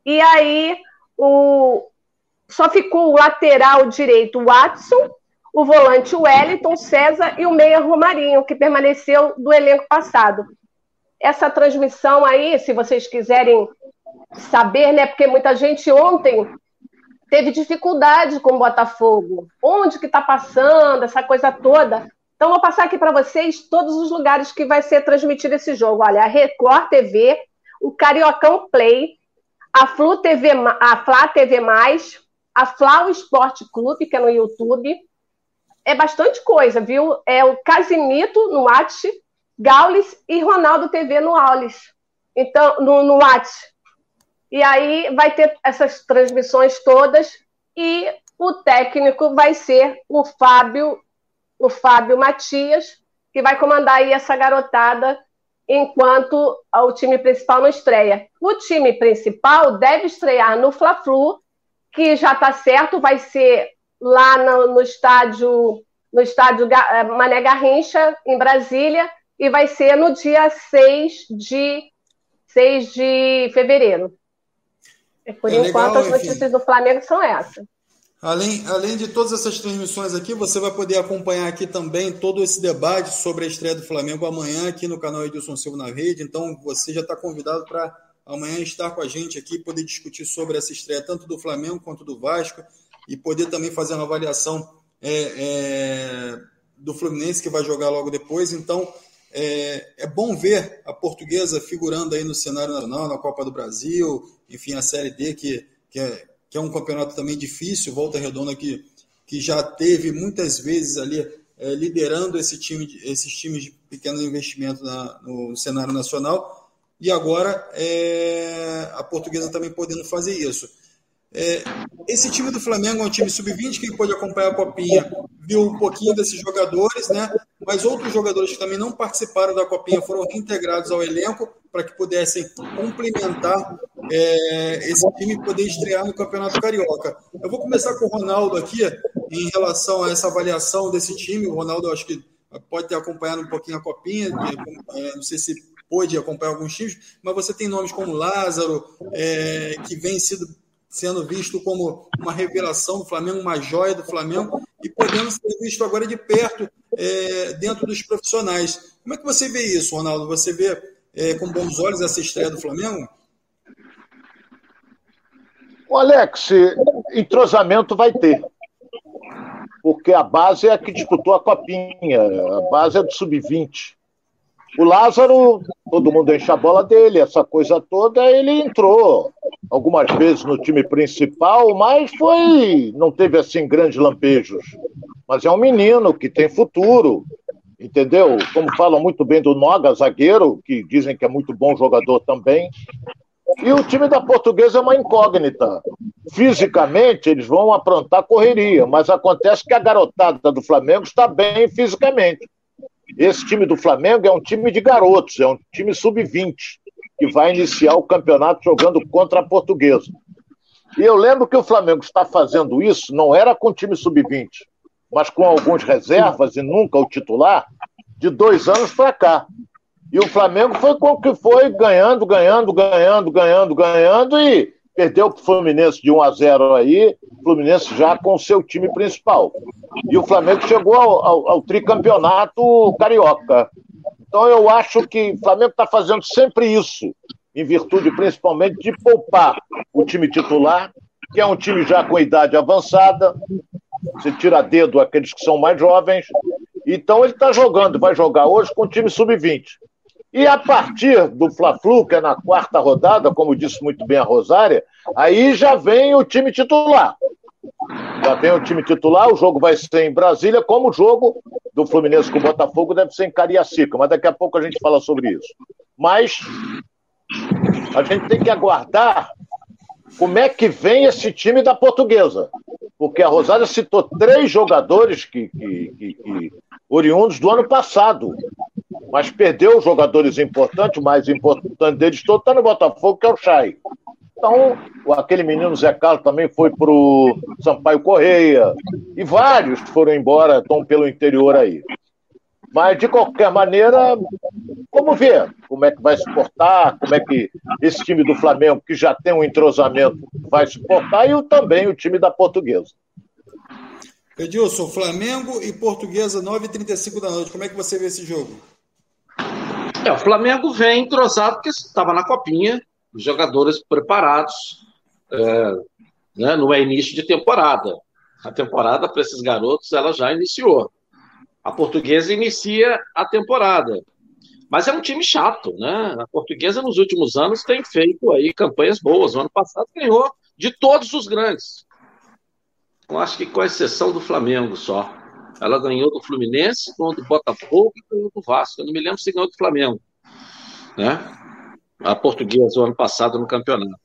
E aí o, só ficou o lateral direito Watson, o volante Wellington, César e o meia Romarinho, que permaneceu do elenco passado. Essa transmissão aí, se vocês quiserem saber, né? Porque muita gente ontem teve dificuldade com o Botafogo. Onde que está passando essa coisa toda? Então, vou passar aqui para vocês todos os lugares que vai ser transmitido esse jogo. Olha, a Record TV, o Cariocão Play, a Flu TV, a Flá TV+, a Flau Esporte Clube, que é no YouTube. É bastante coisa, viu? É o Casimito no Watch, Gaules e Ronaldo TV no Aulis. Então, no, no Watch. E aí vai ter essas transmissões todas e o técnico vai ser o Fábio o Fábio Matias, que vai comandar aí essa garotada enquanto o time principal não estreia. O time principal deve estrear no Fla-Flu, que já está certo, vai ser lá no, no estádio no estádio eh, Mané Garrincha, em Brasília, e vai ser no dia 6 de, 6 de fevereiro. Por é enquanto, legal, as notícias enfim. do Flamengo são essas. Além, além de todas essas transmissões aqui, você vai poder acompanhar aqui também todo esse debate sobre a estreia do Flamengo amanhã aqui no canal Edilson Silva na Rede. Então você já está convidado para amanhã estar com a gente aqui, poder discutir sobre essa estreia, tanto do Flamengo quanto do Vasco, e poder também fazer uma avaliação é, é, do Fluminense, que vai jogar logo depois. Então é, é bom ver a portuguesa figurando aí no cenário nacional, na Copa do Brasil, enfim, a Série D, que, que é que é um campeonato também difícil, Volta Redonda que, que já teve muitas vezes ali é, liderando esse time, esses times de pequeno investimento na, no cenário nacional, e agora é, a portuguesa também podendo fazer isso. É, esse time do Flamengo é um time sub-20, quem pode acompanhar a Copinha viu um pouquinho desses jogadores, né? Mas outros jogadores que também não participaram da Copinha foram reintegrados ao elenco para que pudessem complementar é, esse time poder estrear no Campeonato Carioca. Eu vou começar com o Ronaldo aqui em relação a essa avaliação desse time. O Ronaldo, acho que pode ter acompanhado um pouquinho a Copinha, é, não sei se pôde acompanhar alguns times, mas você tem nomes como Lázaro, é, que vem sido sendo visto como uma revelação do Flamengo, uma joia do Flamengo, e podendo ser visto agora de perto é, dentro dos profissionais. Como é que você vê isso, Ronaldo? Você vê é, com bons olhos essa estreia do Flamengo? O Alex, entrosamento vai ter. Porque a base é a que disputou a copinha, a base é do sub-20. O Lázaro, todo mundo enche a bola dele, essa coisa toda, ele entrou algumas vezes no time principal, mas foi. não teve assim grandes lampejos. Mas é um menino que tem futuro, entendeu? Como falam muito bem do Noga, zagueiro, que dizem que é muito bom jogador também. E o time da Portuguesa é uma incógnita. Fisicamente, eles vão aprontar correria, mas acontece que a garotada do Flamengo está bem fisicamente. Esse time do Flamengo é um time de garotos, é um time sub-20, que vai iniciar o campeonato jogando contra a portuguesa. E eu lembro que o Flamengo está fazendo isso, não era com time sub-20, mas com alguns reservas e nunca o titular, de dois anos para cá. E o Flamengo foi com que foi ganhando, ganhando, ganhando, ganhando, ganhando e perdeu para o Fluminense de 1 a 0 aí, Fluminense já com seu time principal. E o Flamengo chegou ao, ao, ao tricampeonato carioca. Então eu acho que o Flamengo está fazendo sempre isso, em virtude principalmente de poupar o time titular que é um time já com idade avançada. Você tira dedo aqueles que são mais jovens. Então ele está jogando, vai jogar hoje com o time sub-20. E a partir do Fla-Flu, que é na quarta rodada, como disse muito bem a Rosária, aí já vem o time titular. Já vem o time titular, o jogo vai ser em Brasília, como o jogo do Fluminense com o Botafogo deve ser em Cariacica, mas daqui a pouco a gente fala sobre isso. Mas a gente tem que aguardar como é que vem esse time da portuguesa. Porque a Rosária citou três jogadores que, que, que, que oriundos do ano passado mas perdeu jogadores importantes, o mais importante deles todo está no Botafogo, que é o Chay. Então, aquele menino Zé Carlos também foi para o Sampaio Correia, e vários foram embora, estão pelo interior aí. Mas, de qualquer maneira, vamos ver como é que vai se portar, como é que esse time do Flamengo, que já tem um entrosamento, vai se portar, e também o time da Portuguesa. Edilson, Flamengo e Portuguesa, 9h35 da noite. Como é que você vê esse jogo? É, o Flamengo vem entrosado porque estava na copinha, os jogadores preparados. É, né, não é início de temporada. A temporada para esses garotos ela já iniciou. A portuguesa inicia a temporada. Mas é um time chato, né? A portuguesa nos últimos anos tem feito aí campanhas boas. O ano passado ganhou de todos os grandes. Eu acho que com exceção do Flamengo só. Ela ganhou do Fluminense, ganhou do Botafogo e ganhou do Vasco. Eu não me lembro se ganhou do Flamengo. Né? A portuguesa, o ano passado, no campeonato.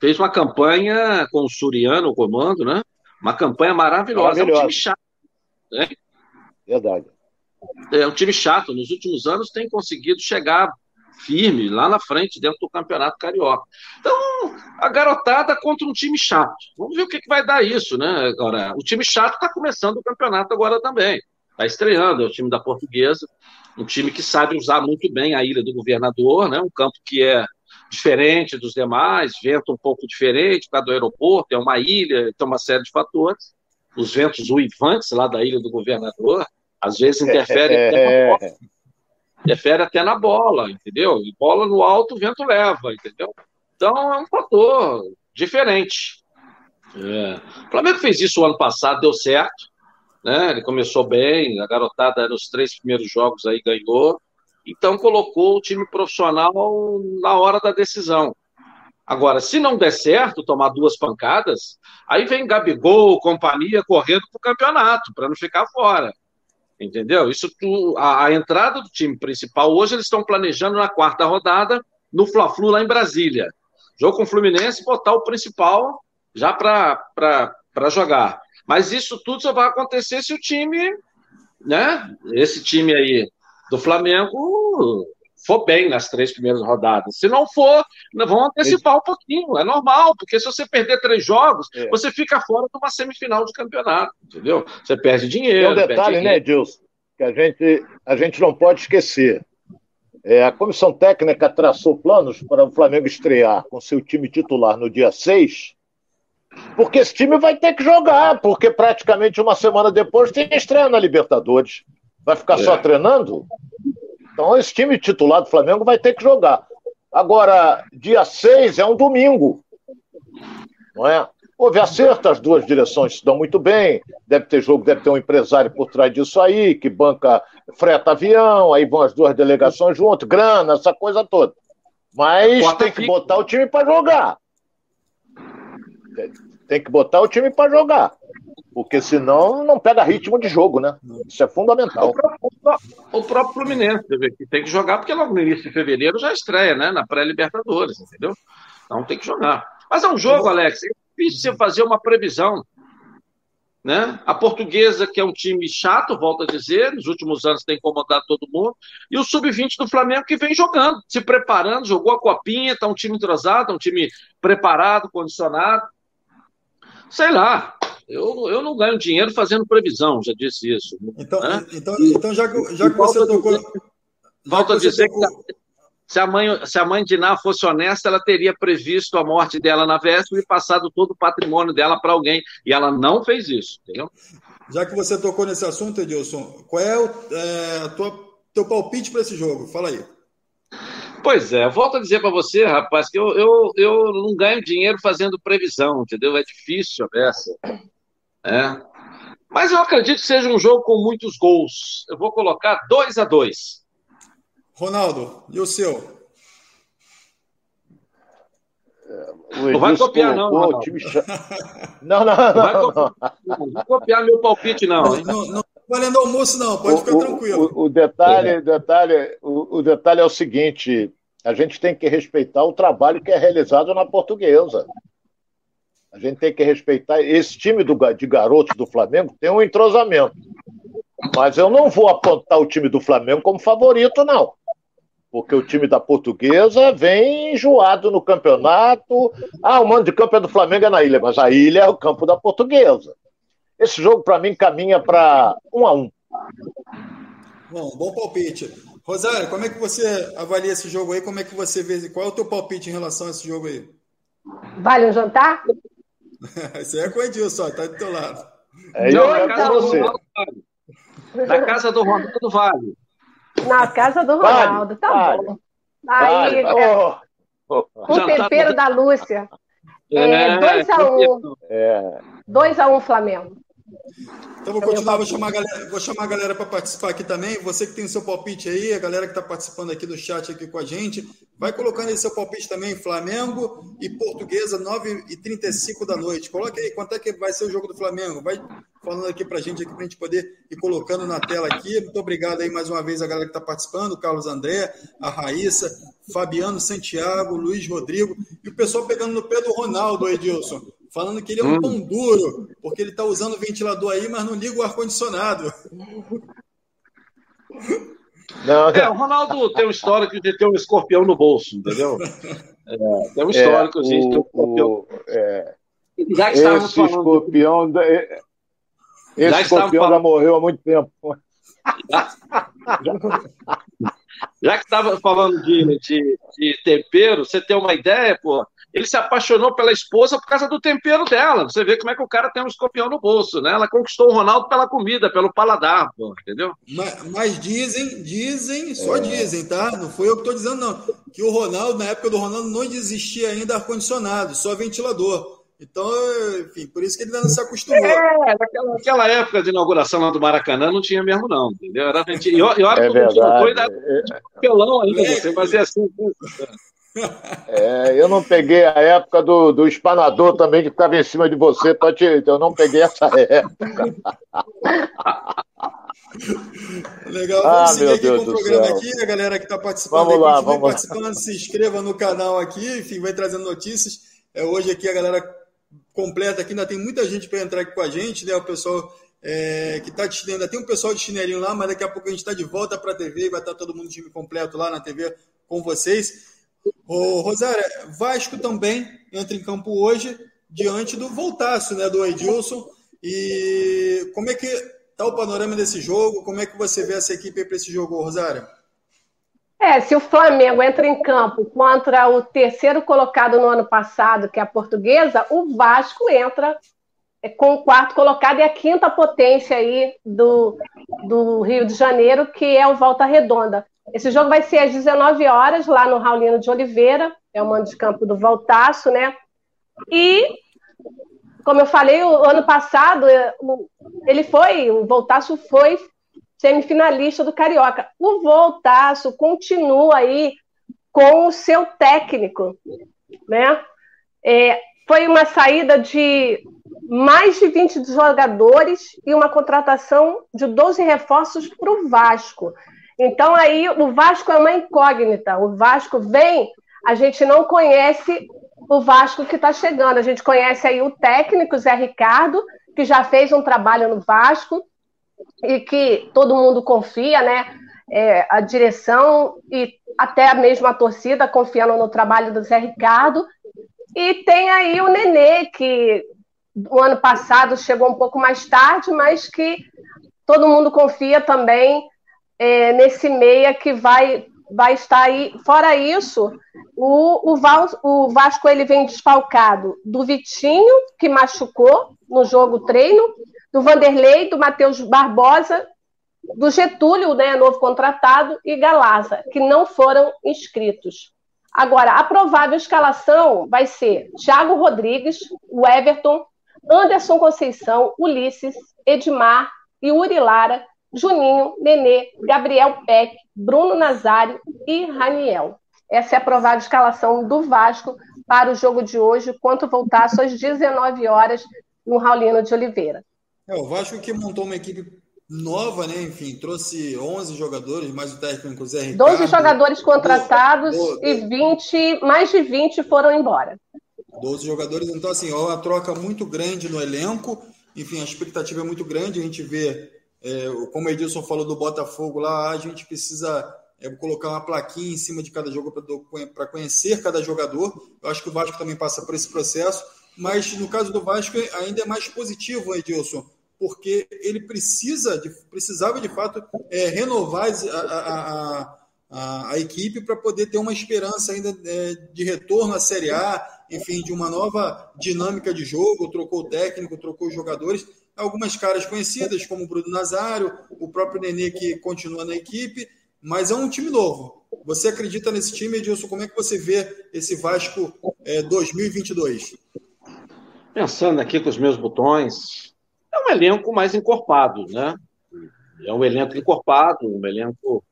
Fez uma campanha com o Suriano, o comando, né? Uma campanha maravilhosa. maravilhosa. É um time chato. Né? Verdade. É um time chato. Nos últimos anos tem conseguido chegar firme lá na frente dentro do Campeonato Carioca. Então, a garotada contra um time chato. Vamos ver o que, que vai dar isso, né? Agora, o time chato está começando o campeonato agora também. Está estreando, é o time da Portuguesa, um time que sabe usar muito bem a Ilha do Governador, né? Um campo que é diferente dos demais, vento um pouco diferente, por causa do aeroporto, é uma ilha, tem uma série de fatores. Os ventos uivantes lá da Ilha do Governador, às vezes interferem até na interfere até na bola, entendeu? E bola no alto, o vento leva, entendeu? Então é um fator diferente. É. O Flamengo fez isso o ano passado, deu certo. Né? Ele começou bem, a garotada nos três primeiros jogos aí ganhou. Então colocou o time profissional na hora da decisão. Agora, se não der certo, tomar duas pancadas, aí vem Gabigol, companhia, correndo para o campeonato, para não ficar fora. Entendeu? Isso tu, a, a, entrada do time principal, hoje eles estão planejando na quarta rodada, no Fla-Flu lá em Brasília. Jogo com o Fluminense, botar o principal já para jogar. Mas isso tudo só vai acontecer se o time, né? Esse time aí do Flamengo for bem nas três primeiras rodadas. Se não for, vão antecipar um pouquinho. É normal, porque se você perder três jogos, é. você fica fora de uma semifinal de campeonato, entendeu? Você perde dinheiro. Tem um detalhe, né, Edilson, que a gente, a gente não pode esquecer. É, a comissão técnica traçou planos para o Flamengo estrear com seu time titular no dia 6, porque esse time vai ter que jogar, porque praticamente uma semana depois tem estreia na Libertadores. Vai ficar é. só treinando? Então esse time titular do Flamengo vai ter que jogar. Agora, dia 6 é um domingo. Não é? Houve acerto, as duas direções se dão muito bem. Deve ter jogo, deve ter um empresário por trás disso aí, que banca, freta avião, aí vão as duas delegações junto, grana, essa coisa toda. Mas tem que botar o time para jogar. Tem que botar o time para jogar. Porque senão não pega ritmo de jogo, né? Isso é fundamental. O próprio, Fluminense que tem que jogar, porque logo no início de fevereiro já estreia, né? Na pré-Libertadores, entendeu? Então tem que jogar. Mas é um jogo, Alex, difícil você fazer uma previsão. Né? A portuguesa, que é um time chato, volto a dizer, nos últimos anos tem incomodado todo mundo, e o sub-20 do Flamengo que vem jogando, se preparando, jogou a copinha, está um time entrosado, um time preparado, condicionado. Sei lá, eu, eu não ganho dinheiro fazendo previsão, já disse isso. Então, né? então, então já que, já que você tocou. Volto a dizer tocou... que se a mãe, se a mãe de Ná fosse honesta, ela teria previsto a morte dela na véspera e passado todo o patrimônio dela para alguém. E ela não fez isso, entendeu? Já que você tocou nesse assunto, Edilson, qual é o é, tua, teu palpite para esse jogo? Fala aí. Pois é, volto a dizer para você, rapaz, que eu, eu, eu não ganho dinheiro fazendo previsão, entendeu? É difícil a peça. É. Mas eu acredito que seja um jogo com muitos gols. Eu vou colocar 2 a 2 Ronaldo, e o seu? não vai copiar, não. Não, time... não, não, não. Não vai copiar, não vai copiar meu palpite, não. Não, não, não valendo almoço, não, pode ficar o, tranquilo. O, o detalhe, é. detalhe, o, o, detalhe é o seguinte: a gente tem que respeitar o trabalho que é realizado na portuguesa. A gente tem que respeitar. Esse time do, de garotos do Flamengo tem um entrosamento. Mas eu não vou apontar o time do Flamengo como favorito, não. Porque o time da portuguesa vem enjoado no campeonato. Ah, o mando de campo é do Flamengo é na ilha, mas a ilha é o campo da portuguesa. Esse jogo, para mim, caminha para um a um. Bom, bom palpite. Rosário, como é que você avalia esse jogo aí? Como é que você vê? Qual é o teu palpite em relação a esse jogo aí? Vale um jantar? Isso aí é com o Edilson, tá do teu lado. É, eu é casa você. Na casa do Ronaldo Vale. Na casa do Ronaldo, tá vale. bom. Aí, vale. É, oh. com o tempero da Lúcia. 2x1. É, um. é. 2x1 um, Flamengo. Então vou continuar, vou chamar a galera, vou chamar a galera para participar aqui também. Você que tem o seu palpite aí, a galera que está participando aqui do chat aqui com a gente, vai colocando aí seu palpite também, Flamengo e Portuguesa, 9h35 da noite. Coloque aí quanto é que vai ser o jogo do Flamengo. Vai falando aqui para a gente, para a gente poder ir colocando na tela aqui. Muito obrigado aí mais uma vez a galera que está participando, Carlos André, a Raíssa, Fabiano Santiago, Luiz Rodrigo e o pessoal pegando no pé do Ronaldo, Edilson falando que ele é um hum. pão duro, porque ele está usando o ventilador aí, mas não liga o ar-condicionado. Não, é, o Ronaldo tem um histórico de ter um escorpião no bolso, entendeu? É, tem um histórico, é, de ter um escorpião. O, é, já que esse escorpião, de... É, esse já escorpião falando... já morreu há muito tempo. Já, já que estava falando de, de, de tempero, você tem uma ideia, pô? Ele se apaixonou pela esposa por causa do tempero dela. Você vê como é que o cara tem um escorpião no bolso, né? Ela conquistou o Ronaldo pela comida, pelo paladar, pô, entendeu? Mas, mas, dizem, dizem, só é. dizem, tá? Não foi eu que estou dizendo, não. Que o Ronaldo, na época do Ronaldo, não existia ainda ar-condicionado, só ventilador. Então, enfim, por isso que ele ainda não se acostumou. É, naquela, naquela época de inauguração lá do Maracanã não tinha mesmo, não, entendeu? Era ventilador. E, e olha é que o ainda era pelão ainda, é, você fazia assim. É, eu não peguei a época do, do espanador também que ficava em cima de você, te, eu não peguei essa época. Legal, vamos ah, seguir aqui Deus com o programa céu. aqui, a galera que está participando vamos lá, vamos participando, lá. se inscreva no canal aqui, enfim, vai trazendo notícias. É, hoje aqui a galera completa aqui, ainda tem muita gente para entrar aqui com a gente, né? O pessoal é, que está de chinelo, ainda tem um pessoal de chinelinho lá, mas daqui a pouco a gente está de volta para a TV e vai estar tá todo mundo time completo lá na TV com vocês. Ô, Rosária, Vasco também entra em campo hoje diante do voltaço né, do Edilson. E como é que está o panorama desse jogo? Como é que você vê essa equipe para esse jogo, Rosária? É, se o Flamengo entra em campo contra o terceiro colocado no ano passado, que é a portuguesa, o Vasco entra com o quarto colocado e a quinta potência aí do, do Rio de Janeiro, que é o Volta Redonda. Esse jogo vai ser às 19 horas, lá no Raulino de Oliveira, é o mando de campo do Voltaço, né? E, como eu falei, o ano passado, é, ele foi, o Voltaço foi semifinalista do Carioca. O Voltaço continua aí com o seu técnico, né? É, foi uma saída de mais de 20 jogadores e uma contratação de 12 reforços para o Vasco. Então aí o Vasco é uma incógnita. O Vasco vem, a gente não conhece o Vasco que está chegando. A gente conhece aí o técnico Zé Ricardo, que já fez um trabalho no Vasco e que todo mundo confia, né? É, a direção e até mesmo a torcida confiando no trabalho do Zé Ricardo. E tem aí o Nenê, que o ano passado chegou um pouco mais tarde, mas que todo mundo confia também é, nesse meia que vai, vai estar aí. Fora isso, o, o, Val, o Vasco ele vem desfalcado do Vitinho, que machucou no jogo treino, do Vanderlei, do Matheus Barbosa do Getúlio, né, novo contratado, e Galaza, que não foram inscritos. Agora, a provável escalação vai ser Thiago Rodrigues, o Everton, Anderson Conceição, Ulisses, Edmar, Yuri Lara, Juninho, Nenê, Gabriel Peck, Bruno Nazário e Raniel. Essa é a provável escalação do Vasco para o jogo de hoje, quando voltar às 19 horas no Raulino de Oliveira. É, o Vasco que montou uma equipe nova, né? Enfim, trouxe 11 jogadores, mais o técnico Zé Ricardo. 12 jogadores contratados 12, 12. e 20, mais de 20 foram embora. 12 jogadores, então assim, é uma troca muito grande no elenco. Enfim, a expectativa é muito grande. A gente vê, é, como o Edilson falou do Botafogo lá, a gente precisa é, colocar uma plaquinha em cima de cada jogo para conhecer cada jogador. Eu acho que o Vasco também passa por esse processo. Mas no caso do Vasco ainda é mais positivo, Edilson, porque ele precisa de, precisava de fato é, renovar a, a, a, a equipe para poder ter uma esperança ainda é, de retorno à Série A, enfim, de uma nova dinâmica de jogo. Trocou o técnico, trocou os jogadores. Algumas caras conhecidas, como o Bruno Nazário, o próprio Nenê que continua na equipe, mas é um time novo. Você acredita nesse time, Edilson? Como é que você vê esse Vasco é, 2022? Pensando aqui com os meus botões, é um elenco mais encorpado, né? É um elenco encorpado, um elenco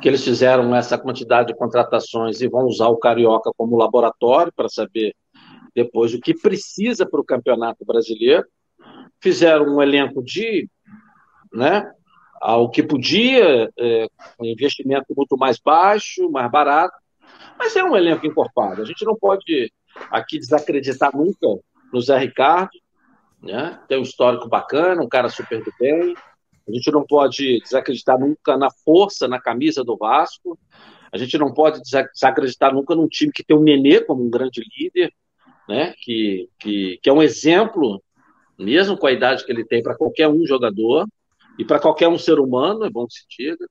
que eles fizeram essa quantidade de contratações e vão usar o Carioca como laboratório para saber depois o que precisa para o Campeonato Brasileiro. Fizeram um elenco de, né, ao que podia, é, um investimento muito mais baixo, mais barato, mas é um elenco encorpado. A gente não pode aqui desacreditar nunca no Zé Ricardo, né? tem um histórico bacana, um cara super do bem. A gente não pode desacreditar nunca na força, na camisa do Vasco. A gente não pode desacreditar nunca num time que tem o Nenê como um grande líder, né? que, que, que é um exemplo, mesmo com a idade que ele tem, para qualquer um jogador e para qualquer um ser humano, é bom que se diga.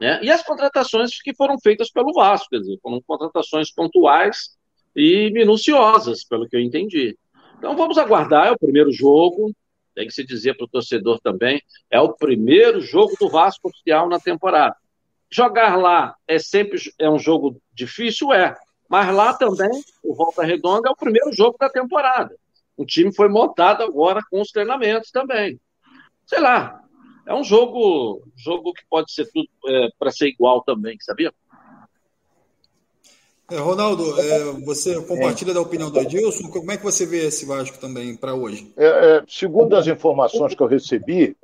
Né? E as contratações que foram feitas pelo Vasco, quer dizer, foram contratações pontuais e minuciosas, pelo que eu entendi. Então vamos aguardar, é o primeiro jogo, tem que se dizer para o torcedor também, é o primeiro jogo do Vasco oficial na temporada. Jogar lá é sempre é um jogo difícil, é, mas lá também, o Volta Redonda é o primeiro jogo da temporada. O time foi montado agora com os treinamentos também. Sei lá, é um jogo, jogo que pode ser tudo é, para ser igual também, sabia? É, Ronaldo, é, você compartilha é. da opinião do Edilson? Como é que você vê esse Vasco também para hoje? É, é, segundo as informações que eu recebi,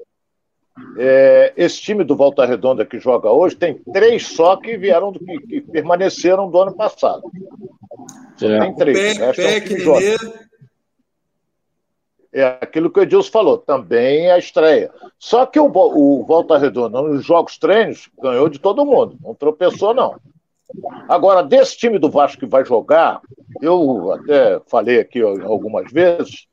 é, esse time do Volta Redonda que joga hoje tem três só que vieram do, que, que permaneceram do ano passado. Tem três. Pé, pé, que é aquilo que o Edilson falou, também é a estreia. Só que o, o Volta Redonda, nos jogos treinos, ganhou de todo mundo, não tropeçou, não. Agora, desse time do Vasco que vai jogar, eu até falei aqui algumas vezes,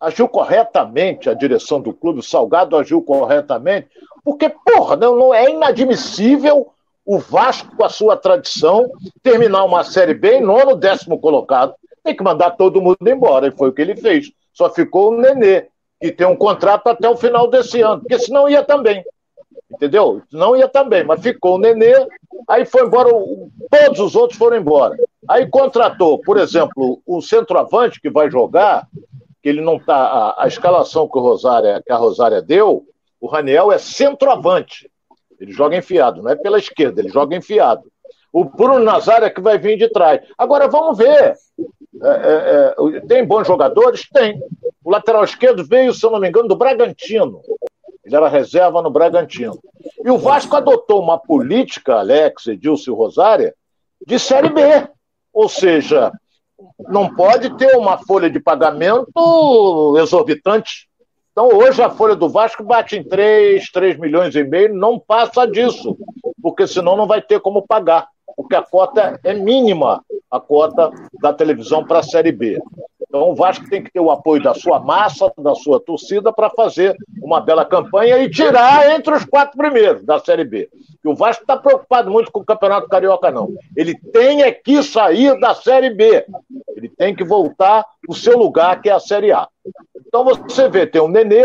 agiu corretamente a direção do clube, o Salgado agiu corretamente, porque, porra, não, não é inadmissível o Vasco, com a sua tradição, terminar uma Série B em nono, décimo colocado. Tem que mandar todo mundo embora, e foi o que ele fez. Só ficou o Nenê, que tem um contrato até o final desse ano, porque senão ia também. Entendeu? Não ia também, mas ficou o Nenê, aí foi embora, todos os outros foram embora. Aí contratou, por exemplo, o centroavante que vai jogar, que ele não tá. A, a escalação que, o Rosária, que a Rosária deu, o Raniel é centroavante. Ele joga enfiado, não é pela esquerda, ele joga enfiado. O Bruno Nazário é que vai vir de trás. Agora vamos ver. É, é, é, tem bons jogadores? Tem. O lateral esquerdo veio, se eu não me engano, do Bragantino. Ele era reserva no Bragantino. E o Vasco adotou uma política, Alex, Edilson e Rosária, de Série B. Ou seja, não pode ter uma folha de pagamento exorbitante. Então, hoje a folha do Vasco bate em 3, 3 milhões e meio, não passa disso, porque senão não vai ter como pagar, porque a cota é mínima, a cota da televisão para a Série B. Então o Vasco tem que ter o apoio da sua massa, da sua torcida, para fazer uma bela campanha e tirar entre os quatro primeiros da Série B. E o Vasco está preocupado muito com o Campeonato Carioca, não. Ele tem é que sair da Série B. Ele tem que voltar o seu lugar, que é a Série A. Então você vê, tem o Nenê,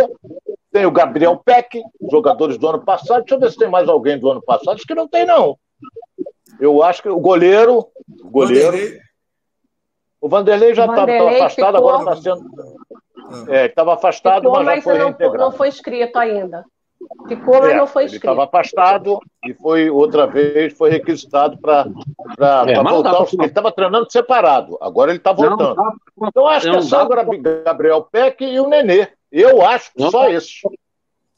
Tem o Gabriel Peck, jogadores do ano passado. Deixa eu ver se tem mais alguém do ano passado. Acho que não tem, não. Eu acho que o goleiro. O goleiro. Vanderlei. O Vanderlei já estava afastado, ficou... agora está sendo. É, estava afastado, ficou, mas já foi não, não foi inscrito ainda. Ficou, mas é, não foi inscrito. Ele estava afastado e foi outra vez, foi requisitado para é, voltar. Ele estava treinando separado, agora ele está voltando. Não, então acho que é só agora Gabriel Peck e o Nenê. Eu acho que só esse.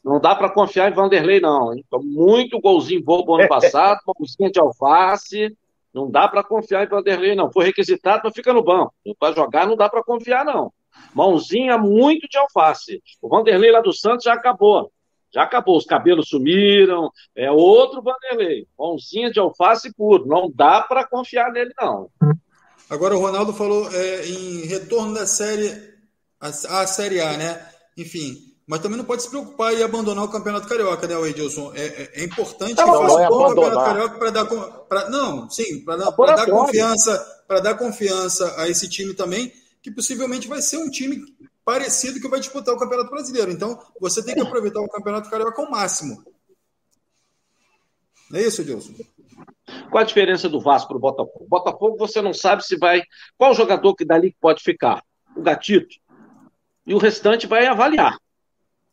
Não dá para confiar em Vanderlei, não. Hein? Muito golzinho bobo ano passado, golzinho de alface. Não dá para confiar em Vanderlei, não. Foi requisitado, mas fica no banco. Para jogar, não dá para confiar, não. Mãozinha muito de alface. O Vanderlei lá do Santos já acabou. Já acabou, os cabelos sumiram, é outro Vanderlei. Mãozinha de alface puro. Não dá para confiar nele, não. Agora o Ronaldo falou é, em retorno da série a, a Série A, né? Enfim, mas também não pode se preocupar e abandonar o Campeonato Carioca, né, Edilson? É, é, é importante que faça é o Campeonato Carioca para dar, pra, não, sim, para dar, dar confiança, para dar confiança a esse time também, que possivelmente vai ser um time parecido que vai disputar o Campeonato Brasileiro. Então, você tem que aproveitar o Campeonato Carioca ao máximo. Não é isso, Edilson? Qual a diferença do Vasco para o Botafogo? O Botafogo você não sabe se vai. Qual jogador que dali pode ficar? O Gatito. E o restante vai avaliar.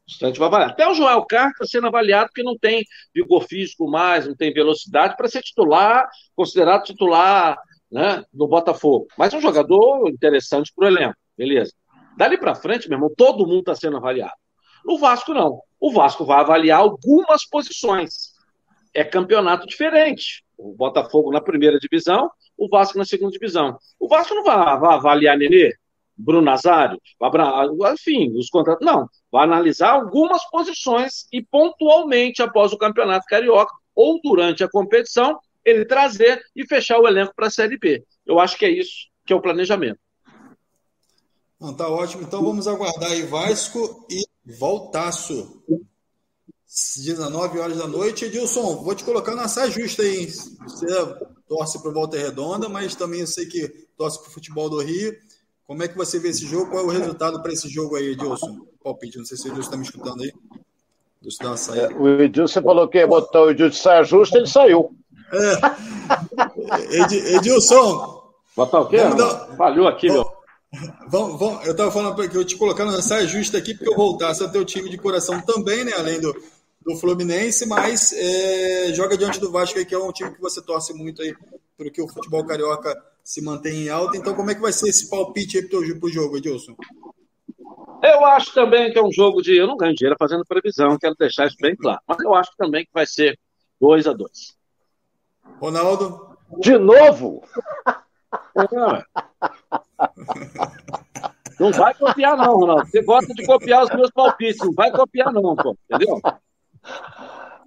O restante vai avaliar. Até o Joel Carlos está sendo avaliado porque não tem vigor físico mais, não tem velocidade para ser titular, considerado titular né, no Botafogo. Mas é um jogador interessante para o elenco. Beleza. Dali para frente, meu irmão, todo mundo está sendo avaliado. No Vasco, não. O Vasco vai avaliar algumas posições. É campeonato diferente. O Botafogo na primeira divisão, o Vasco na segunda divisão. O Vasco não vai, vai avaliar Nenê, Bruno Nazário, enfim, os contratos. Não. Vai analisar algumas posições e pontualmente após o campeonato carioca ou durante a competição, ele trazer e fechar o elenco para a Série B. Eu acho que é isso que é o planejamento. Não, tá ótimo. Então vamos aguardar aí Vasco e Voltaço. 19 horas da noite. Edilson, vou te colocar na saia justa aí. Você torce para o Volta Redonda, mas também eu sei que torce para o futebol do Rio. Como é que você vê esse jogo? Qual é o resultado para esse jogo aí, Edilson? Palpite, não sei se o Edilson está me escutando aí. Dar uma saída. É, o Edilson falou que ia botar o Edilson de saia justa, ele saiu. É. Ed, Edilson. Botar o quê? Dar... Falhou aqui, meu. Vamos, vamos, eu estava falando para que eu te colocar na saia justa aqui, porque eu voltasse a ter o time de coração também, né? Além do, do Fluminense, mas é, joga diante do Vasco, aí, que é um time que você torce muito aí, porque o futebol carioca se mantém em alta. Então, como é que vai ser esse palpite aí para o jogo, Edilson? Eu acho também que é um jogo de. Eu não ganho dinheiro fazendo previsão, quero deixar isso bem claro. Mas eu acho também que vai ser 2 a 2 Ronaldo? De novo? Não vai copiar, não, Ronaldo. Você gosta de copiar os meus palpites. Não vai copiar, não, pô. Entendeu?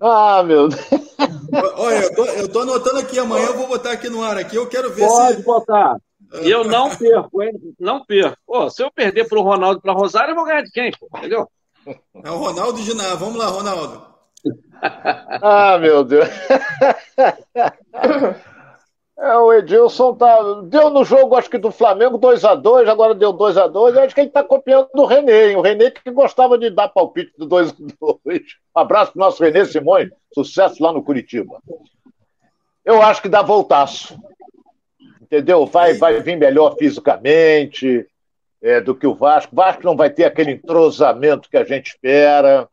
Ah, meu Deus. Olha, eu tô, eu tô anotando aqui amanhã, eu vou botar aqui no ar aqui. Eu quero ver Pode se. Pode botar. E eu não perco, hein? Não perco. Pô, se eu perder pro Ronaldo e pra Rosário, eu vou ganhar de quem, pô? Entendeu? É o Ronaldo de Ná. Vamos lá, Ronaldo. ah, meu Deus. É, o Edilson tá, deu no jogo, acho que do Flamengo 2 a 2 agora deu 2 a 2 Acho que ele está copiando do Renê, hein? o Renê que gostava de dar palpite do 2 a 2 Um abraço pro nosso Renê Simões, sucesso lá no Curitiba. Eu acho que dá voltaço. Entendeu? Vai, vai vir melhor fisicamente é, do que o Vasco. O Vasco não vai ter aquele entrosamento que a gente espera.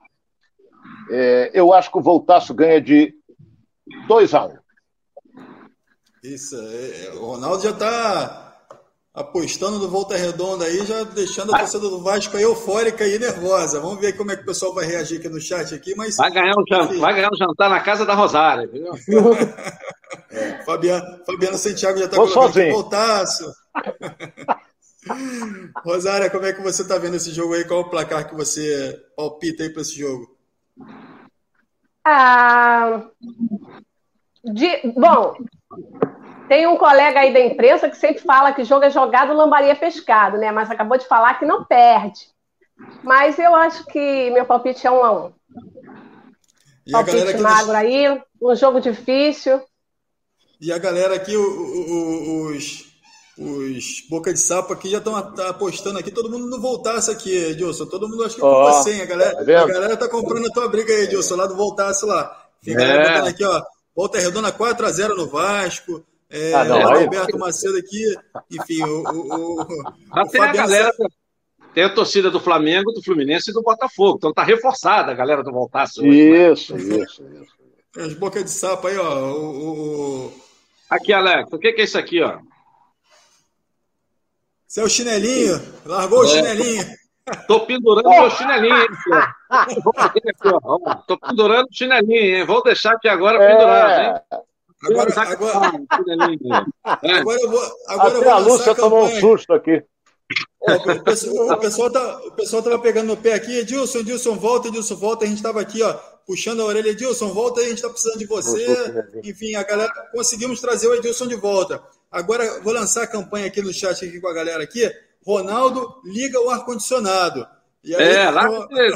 É, eu acho que o Voltaço ganha de 2 a 1 um. Isso, é, é, o Ronaldo já está apostando no Volta Redonda aí, já deixando a torcida do Vasco aí eufórica e nervosa. Vamos ver como é que o pessoal vai reagir aqui no chat aqui, mas vai ganhar um jantar, vai ganhar um jantar na casa da Rosária, entendeu? Fabiano, Fabiano Santiago já está colocando voltaço. Rosária, como é que você está vendo esse jogo aí? Qual o placar que você palpita aí para esse jogo? Ah, de, bom, tem um colega aí da imprensa que sempre fala que jogo é jogado, lambaria é pescado, né? Mas acabou de falar que não perde. Mas eu acho que meu palpite é um a um. E palpite magro aí, um jogo difícil. E a galera aqui, o, o, os, os boca de sapo aqui já estão apostando aqui, todo mundo não voltasse aqui, Edilson. Todo mundo acha que oh, você, hein? A galera, tá a galera tá comprando a tua briga aí, Edilson, lá do voltasse lá. Fica é. aqui, ó. Volta Redonda 4x0 no Vasco. É, ah, não, Alberto Macedo aqui, enfim, o. o, o, o tem a galera. Tem a torcida do Flamengo, do Fluminense e do Botafogo. Então tá reforçada a galera do Voltaço hoje. Isso, né? isso, isso. As bocas de sapo aí, ó. O, o... Aqui, Alex, o que, que é isso aqui, ó? É o chinelinho. Largou é. o chinelinho. Tô pendurando meu chinelinho, hein, Tô pendurando o chinelinho, hein? Vou deixar aqui agora é. pendurado, hein? Agora, agora, agora eu vou. Agora Até eu vou a Lúcia tomou um susto aqui. o pessoal, o pessoal, tá, o pessoal tava pegando no pé aqui, Edilson, Edilson, volta, Edilson, volta. A gente tava aqui, ó, puxando a orelha, Edilson, volta aí, a gente tá precisando de você. Enfim, a galera, conseguimos trazer o Edilson de volta. Agora, vou lançar a campanha aqui no chat aqui com a galera aqui. Ronaldo, liga o ar-condicionado. É, lá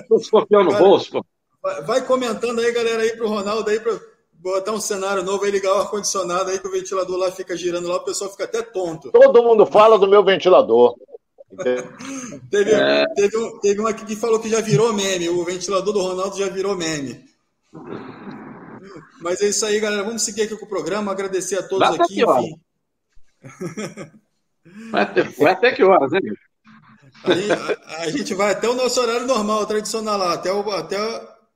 com o escorpião no bolso, pô. Vai, vai comentando aí, galera, aí pro Ronaldo aí, para botar um cenário novo aí, ligar o ar-condicionado aí, que o ventilador lá fica girando lá, o pessoal fica até tonto. Todo mundo fala do meu ventilador. teve, é. teve, um, teve um aqui que falou que já virou meme, o ventilador do Ronaldo já virou meme. Mas é isso aí, galera. Vamos seguir aqui com o programa, agradecer a todos aqui. aqui enfim. Vai até, vai até que horas, hein? A, a, gente vai até o nosso horário normal, tradicional lá, até, o, até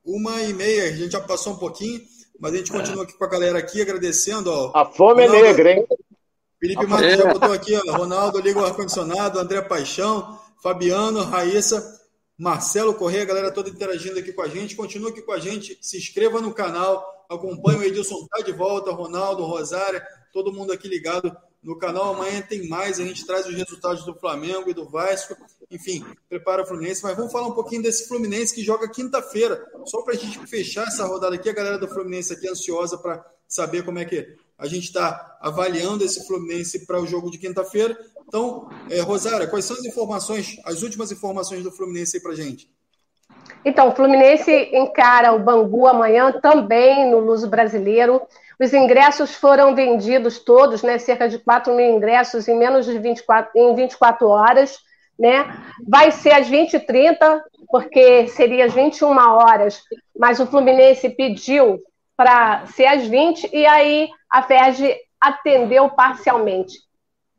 uma e meia. A gente já passou um pouquinho, mas a gente continua aqui com a galera aqui, agradecendo. Ó, a fome Ronaldo, é negra, hein? Felipe Marques já botou aqui, ó, Ronaldo, liga o ar-condicionado, André Paixão, Fabiano, Raíssa, Marcelo Correia, a galera toda interagindo aqui com a gente. Continua aqui com a gente, se inscreva no canal, acompanhe o Edilson, tá de volta, Ronaldo, Rosária, todo mundo aqui ligado no canal. Amanhã tem mais, a gente traz os resultados do Flamengo e do Vasco. Enfim, prepara o Fluminense. Mas vamos falar um pouquinho desse Fluminense que joga quinta-feira. Só para a gente fechar essa rodada aqui, a galera do Fluminense aqui ansiosa para saber como é que a gente está avaliando esse Fluminense para o jogo de quinta-feira. Então, é, Rosária, quais são as informações, as últimas informações do Fluminense aí para gente? Então, o Fluminense encara o Bangu amanhã também no Luso Brasileiro. Os ingressos foram vendidos todos, né? Cerca de 4 mil ingressos em menos de 24, em 24 horas. Né? Vai ser às 20h30, porque seria às 21 horas, mas o Fluminense pediu para ser às 20 e aí a FERJ atendeu parcialmente.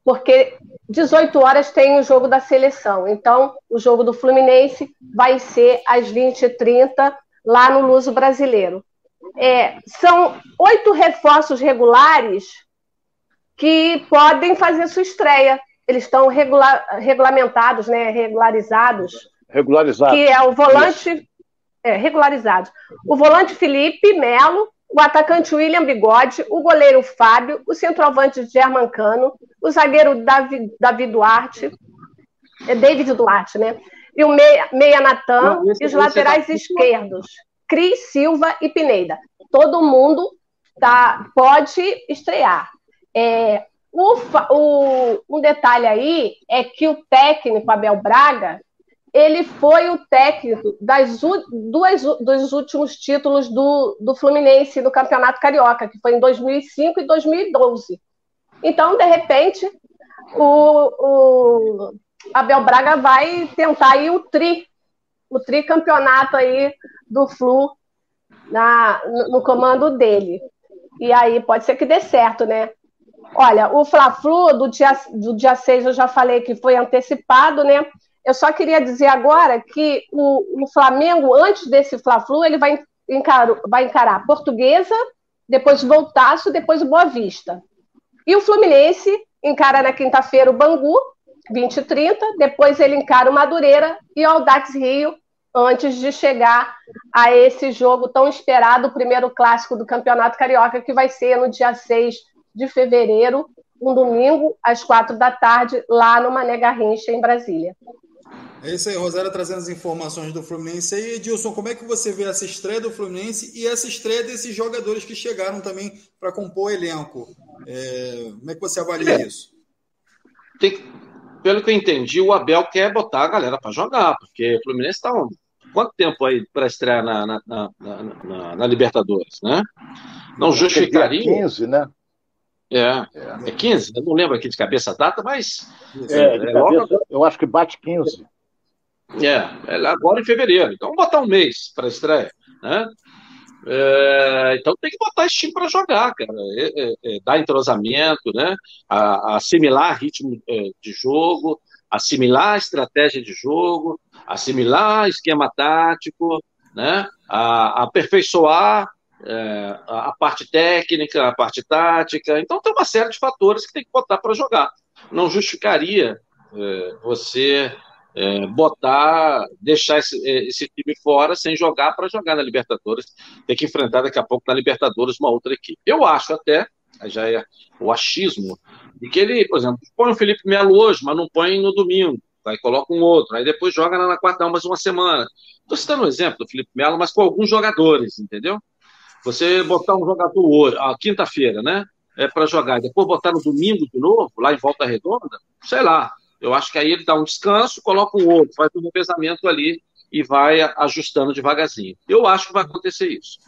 Porque 18 horas tem o jogo da seleção. Então, o jogo do Fluminense vai ser às 20h30 lá no Luso Brasileiro é, são oito reforços regulares que podem fazer sua estreia. Eles estão regula regulamentados, né, regularizados. Regularizados. Que é o volante. É, regularizados. O volante Felipe Melo, o atacante William Bigode, o goleiro Fábio, o centroavante Germancano, o zagueiro Davi, Davi Duarte, é David Duarte, né? E o meia, meia Natan e os laterais tá... esquerdos. Cris, Silva e Pineda. Todo mundo tá, pode estrear. É, o, o, um detalhe aí é que o técnico Abel Braga ele foi o técnico das duas, dos últimos títulos do, do Fluminense no Campeonato Carioca, que foi em 2005 e 2012. Então, de repente, o, o Abel Braga vai tentar aí o tri, o tricampeonato aí do Flu na, no, comando dele. E aí pode ser que dê certo, né? Olha, o Fla-Flu do dia, do dia 6 eu já falei que foi antecipado, né? Eu só queria dizer agora que o, o Flamengo, antes desse Fla-Flu, ele vai, encar, vai encarar Portuguesa, depois Voltaço, depois o Boa Vista. E o Fluminense encara na quinta-feira o Bangu, 20 e 30, depois ele encara o Madureira e o Audax Rio, antes de chegar a esse jogo tão esperado, o primeiro clássico do Campeonato Carioca, que vai ser no dia 6 de fevereiro, um domingo, às quatro da tarde, lá no Mané Garrincha, em Brasília. É isso aí, Rosário trazendo as informações do Fluminense. E Edilson, como é que você vê essa estreia do Fluminense e essa estreia desses jogadores que chegaram também para compor o elenco? É, como é que você avalia é. isso? Tem, pelo que eu entendi, o Abel quer botar a galera para jogar, porque o Fluminense está quanto tempo aí para estrear na, na, na, na, Libertadores, né? Não justificaria. 15, né? É, é 15, eu não lembro aqui de cabeça a data, mas. É, é cabeça, eu acho que bate 15. É, é agora em fevereiro. Então vamos botar um mês para estreia. Né? É, então tem que botar esse time para jogar, cara. É, é, é, dar entrosamento, né? A, a assimilar ritmo é, de jogo, assimilar estratégia de jogo, assimilar esquema tático, né? A, aperfeiçoar é, a parte técnica, a parte tática. Então tem uma série de fatores que tem que botar para jogar. Não justificaria você é, botar, deixar esse, é, esse, time fora sem jogar para jogar na Libertadores, ter que enfrentar daqui a pouco na Libertadores uma outra equipe. Eu acho até, já é o achismo, de que ele, por exemplo, põe o Felipe Melo hoje, mas não põe no domingo, aí coloca um outro, aí depois joga na quarta, mais uma semana. Estou citando um exemplo do Felipe Melo, mas com alguns jogadores, entendeu? Você botar um jogador hoje, a quinta-feira, né? É para jogar, e depois botar no domingo de novo, lá em Volta Redonda, sei lá, eu acho que aí ele dá um descanso, coloca um outro, faz um revezamento ali e vai ajustando devagarzinho. Eu acho que vai acontecer isso.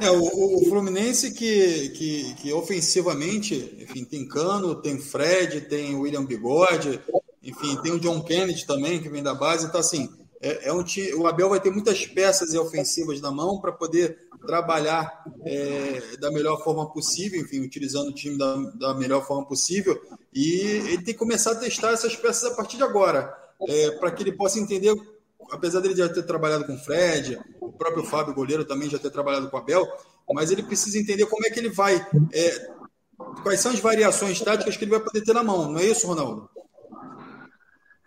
É, o, o Fluminense que, que, que, ofensivamente, enfim, tem Cano, tem Fred, tem William Bigode, enfim, tem o John Kennedy também, que vem da base. Então, assim, é, é um time, o Abel vai ter muitas peças ofensivas na mão para poder trabalhar é, da melhor forma possível, enfim, utilizando o time da, da, melhor forma possível. E ele tem que começar a testar essas peças a partir de agora, é, para que ele possa entender, apesar dele já ter trabalhado com o Fred, o próprio Fábio Goleiro também já ter trabalhado com o Abel, mas ele precisa entender como é que ele vai. É, quais são as variações táticas que ele vai poder ter na mão, não é isso, Ronaldo?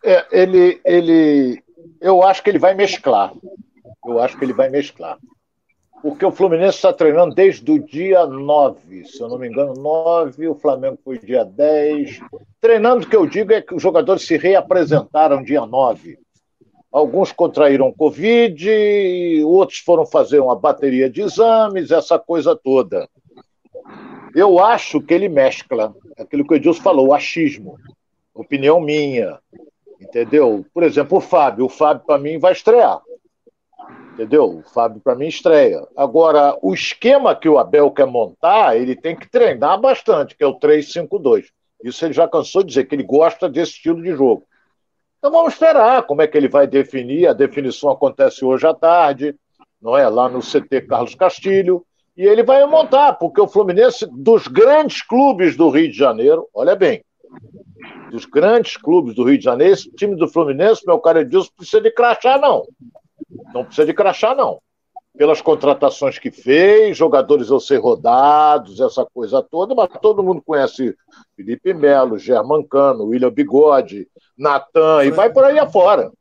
É, ele, ele, eu acho que ele vai mesclar. Eu acho que ele vai mesclar porque o Fluminense está treinando desde o dia 9, se eu não me engano, 9, o Flamengo foi dia 10. Treinando, o que eu digo é que os jogadores se reapresentaram dia 9. Alguns contraíram Covid, outros foram fazer uma bateria de exames, essa coisa toda. Eu acho que ele mescla aquilo que o Edilson falou, achismo. Opinião minha. Entendeu? Por exemplo, o Fábio. O Fábio, para mim, vai estrear. Entendeu? O Fábio, para mim, estreia. Agora, o esquema que o Abel quer montar, ele tem que treinar bastante, que é o 3-5-2. Isso ele já cansou de dizer, que ele gosta desse estilo de jogo. Então vamos esperar como é que ele vai definir. A definição acontece hoje à tarde, não é? Lá no CT Carlos Castilho. E ele vai montar, porque o Fluminense, dos grandes clubes do Rio de Janeiro, olha bem, dos grandes clubes do Rio de Janeiro, esse time do Fluminense, meu cara Edilson, precisa de crachá, não. Não precisa de crachá, não. Pelas contratações que fez, jogadores vão ser rodados, essa coisa toda, mas todo mundo conhece Felipe Melo, Germancano, William Bigode, Natan, e vai por aí afora.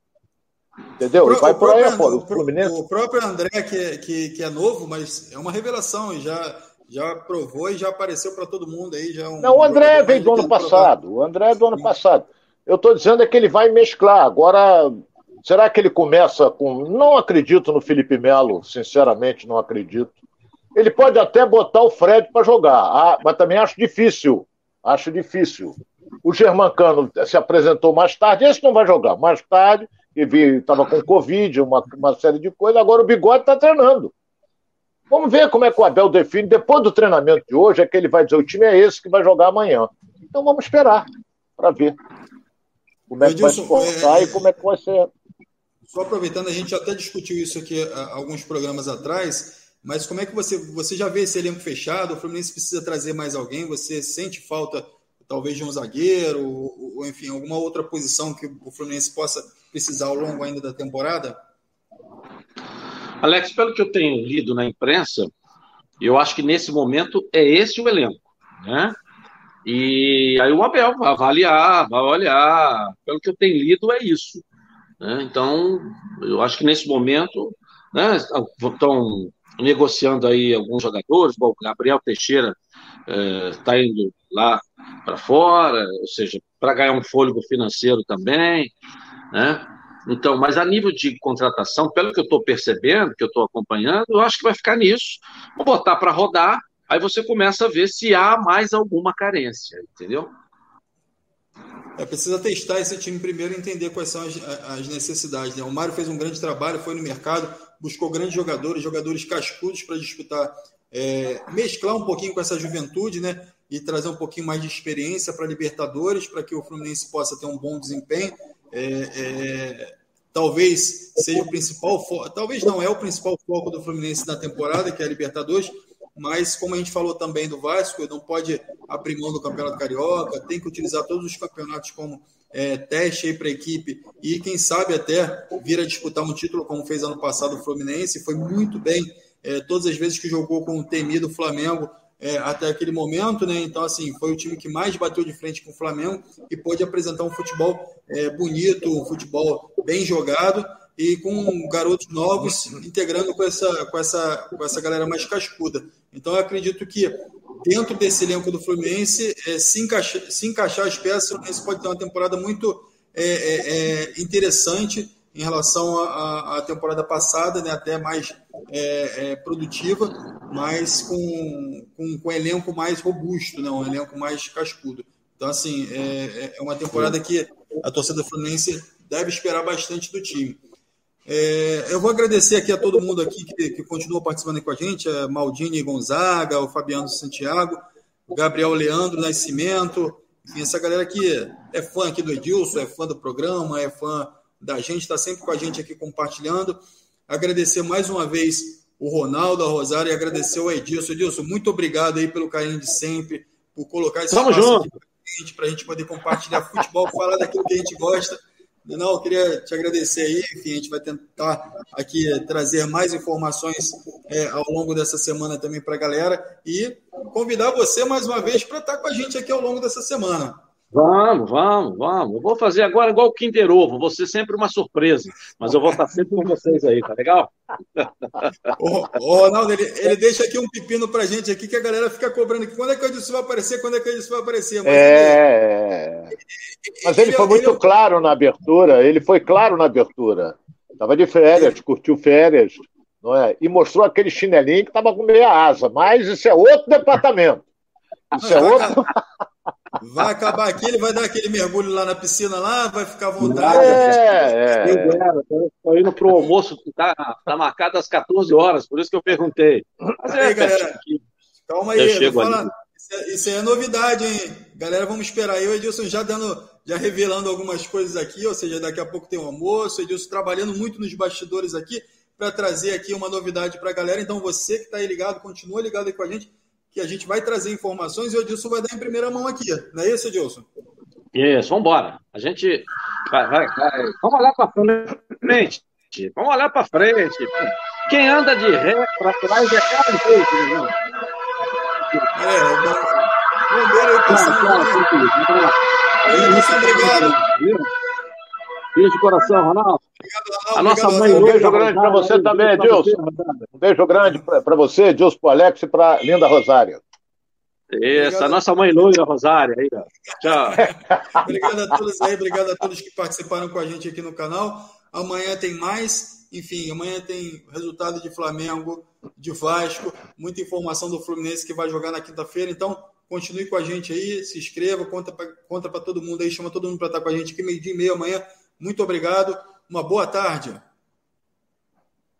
Entendeu? O, e vai por aí afora. O, Fluminense... o próprio André, que é, que, que é novo, mas é uma revelação, e já, já provou e já apareceu para todo mundo aí. Já é um Não, o André veio do ano passado. O André é do ano passado. Eu estou dizendo é que ele vai mesclar. Agora, Será que ele começa com. Não acredito no Felipe Melo, sinceramente, não acredito. Ele pode até botar o Fred para jogar, ah, mas também acho difícil. Acho difícil. O Germancano se apresentou mais tarde, esse não vai jogar. Mais tarde, estava com Covid, uma, uma série de coisas, agora o Bigode está treinando. Vamos ver como é que o Abel define. Depois do treinamento de hoje, é que ele vai dizer: o time é esse que vai jogar amanhã. Então vamos esperar para ver como é que vai se comportar é... e como é que vai ser só aproveitando, a gente até discutiu isso aqui alguns programas atrás, mas como é que você, você já vê esse elenco fechado? O Fluminense precisa trazer mais alguém? Você sente falta, talvez, de um zagueiro, ou, ou enfim, alguma outra posição que o Fluminense possa precisar ao longo ainda da temporada? Alex, pelo que eu tenho lido na imprensa, eu acho que nesse momento é esse o elenco, né? E aí o Abel vai avaliar, vai olhar. Pelo que eu tenho lido, é isso. Né? Então, eu acho que nesse momento né, estão negociando aí alguns jogadores, bom, o Gabriel Teixeira está é, indo lá para fora, ou seja, para ganhar um fôlego financeiro também, né? Então, mas a nível de contratação, pelo que eu estou percebendo, que eu estou acompanhando, eu acho que vai ficar nisso. Vou botar para rodar, aí você começa a ver se há mais alguma carência, entendeu? É, precisa testar esse time primeiro e entender quais são as, as necessidades. Né? O Mário fez um grande trabalho, foi no mercado, buscou grandes jogadores, jogadores cascudos para disputar é, mesclar um pouquinho com essa juventude, né? E trazer um pouquinho mais de experiência para Libertadores, para que o Fluminense possa ter um bom desempenho. É, é, talvez seja o principal foco, talvez não é o principal foco do Fluminense na temporada, que é a Libertadores, mas como a gente falou também do Vasco, não pode abrir mão do Campeonato Carioca, tem que utilizar todos os campeonatos como é, teste para a equipe. E quem sabe até vir a disputar um título como fez ano passado o Fluminense, foi muito bem é, todas as vezes que jogou com o temido Flamengo é, até aquele momento, né? Então, assim, foi o time que mais bateu de frente com o Flamengo e pôde apresentar um futebol é, bonito, um futebol bem jogado e com garotos novos integrando com essa, com essa, com essa galera mais cascuda. Então, eu acredito que dentro desse elenco do Fluminense, é, se, encaixa, se encaixar as peças, o Fluminense pode ter uma temporada muito é, é, é interessante em relação à, temporada passada, né, até mais é, é, produtiva, mas com, com, com um elenco mais robusto, né, um elenco mais cascudo. Então, assim, é, uma temporada que a torcida fluminense deve esperar bastante do time. É, eu vou agradecer aqui a todo mundo aqui que, que continua participando com a gente, a Maldini Gonzaga, o Fabiano Santiago, o Gabriel Leandro Nascimento, enfim, essa galera que é fã aqui do Edilson, é fã do programa, é fã da gente, está sempre com a gente aqui compartilhando. Agradecer mais uma vez o Ronaldo, a Rosário e agradecer o Edilson. Edilson, muito obrigado aí pelo carinho de sempre, por colocar esse Tamo junto. para a gente poder compartilhar futebol, falar daquilo que a gente gosta não, eu queria te agradecer aí. Enfim, a gente vai tentar aqui trazer mais informações é, ao longo dessa semana também para a galera e convidar você mais uma vez para estar com a gente aqui ao longo dessa semana. Vamos, vamos, vamos. Eu vou fazer agora igual o Kinder Ovo, vou ser sempre uma surpresa, mas eu vou estar sempre com vocês aí, tá legal? O, o Ronaldo, ele, ele, deixa aqui um pepino pra gente aqui que a galera fica cobrando aqui. Quando é que o Edilson vai aparecer? Quando é que o Edilson vai aparecer? Mas é... Ele, mas ele, ele foi muito ele... claro na abertura, ele foi claro na abertura. Tava de férias, curtiu férias, não é? E mostrou aquele chinelinho que tava com meia asa, mas isso é outro departamento. Isso é outro... Vai acabar aqui, ele vai dar aquele mergulho lá na piscina, lá, vai ficar à vontade. É, é. Estou indo para o almoço, está tá marcado às 14 horas, por isso que eu perguntei. Mas é, aí, galera, calma aí, fala, isso, é, isso é novidade, hein? Galera, vamos esperar aí. O Edilson já dando, já revelando algumas coisas aqui, ou seja, daqui a pouco tem o um almoço. O Edilson trabalhando muito nos bastidores aqui para trazer aqui uma novidade para a galera. Então, você que está aí ligado, continua ligado aí com a gente que a gente vai trazer informações e o Edilson vai dar em primeira mão aqui. Não é isso, Edilson? Isso, vamos embora. A gente vai, vai, vai. Vamos olhar para frente. Vamos olhar para frente. Quem anda de ré para trás é cara feito, né? É, o bombeiro aí pensando. Isso, obrigado. Beijo de coração, Ronaldo. Obrigado, A nossa mãe. Um beijo grande para você também, Edilson. Um beijo grande para você, Edilson, para Alex e para Linda Rosário. Isso, obrigado. a nossa mãe loira, Rosário. Aí, Tchau. obrigado a todos aí, obrigado a todos que participaram com a gente aqui no canal. Amanhã tem mais. Enfim, amanhã tem resultado de Flamengo, de Vasco, muita informação do Fluminense que vai jogar na quinta-feira. Então, continue com a gente aí, se inscreva, conta para conta todo mundo aí, chama todo mundo para estar com a gente aqui meio dia e meio amanhã. Muito obrigado, uma boa tarde.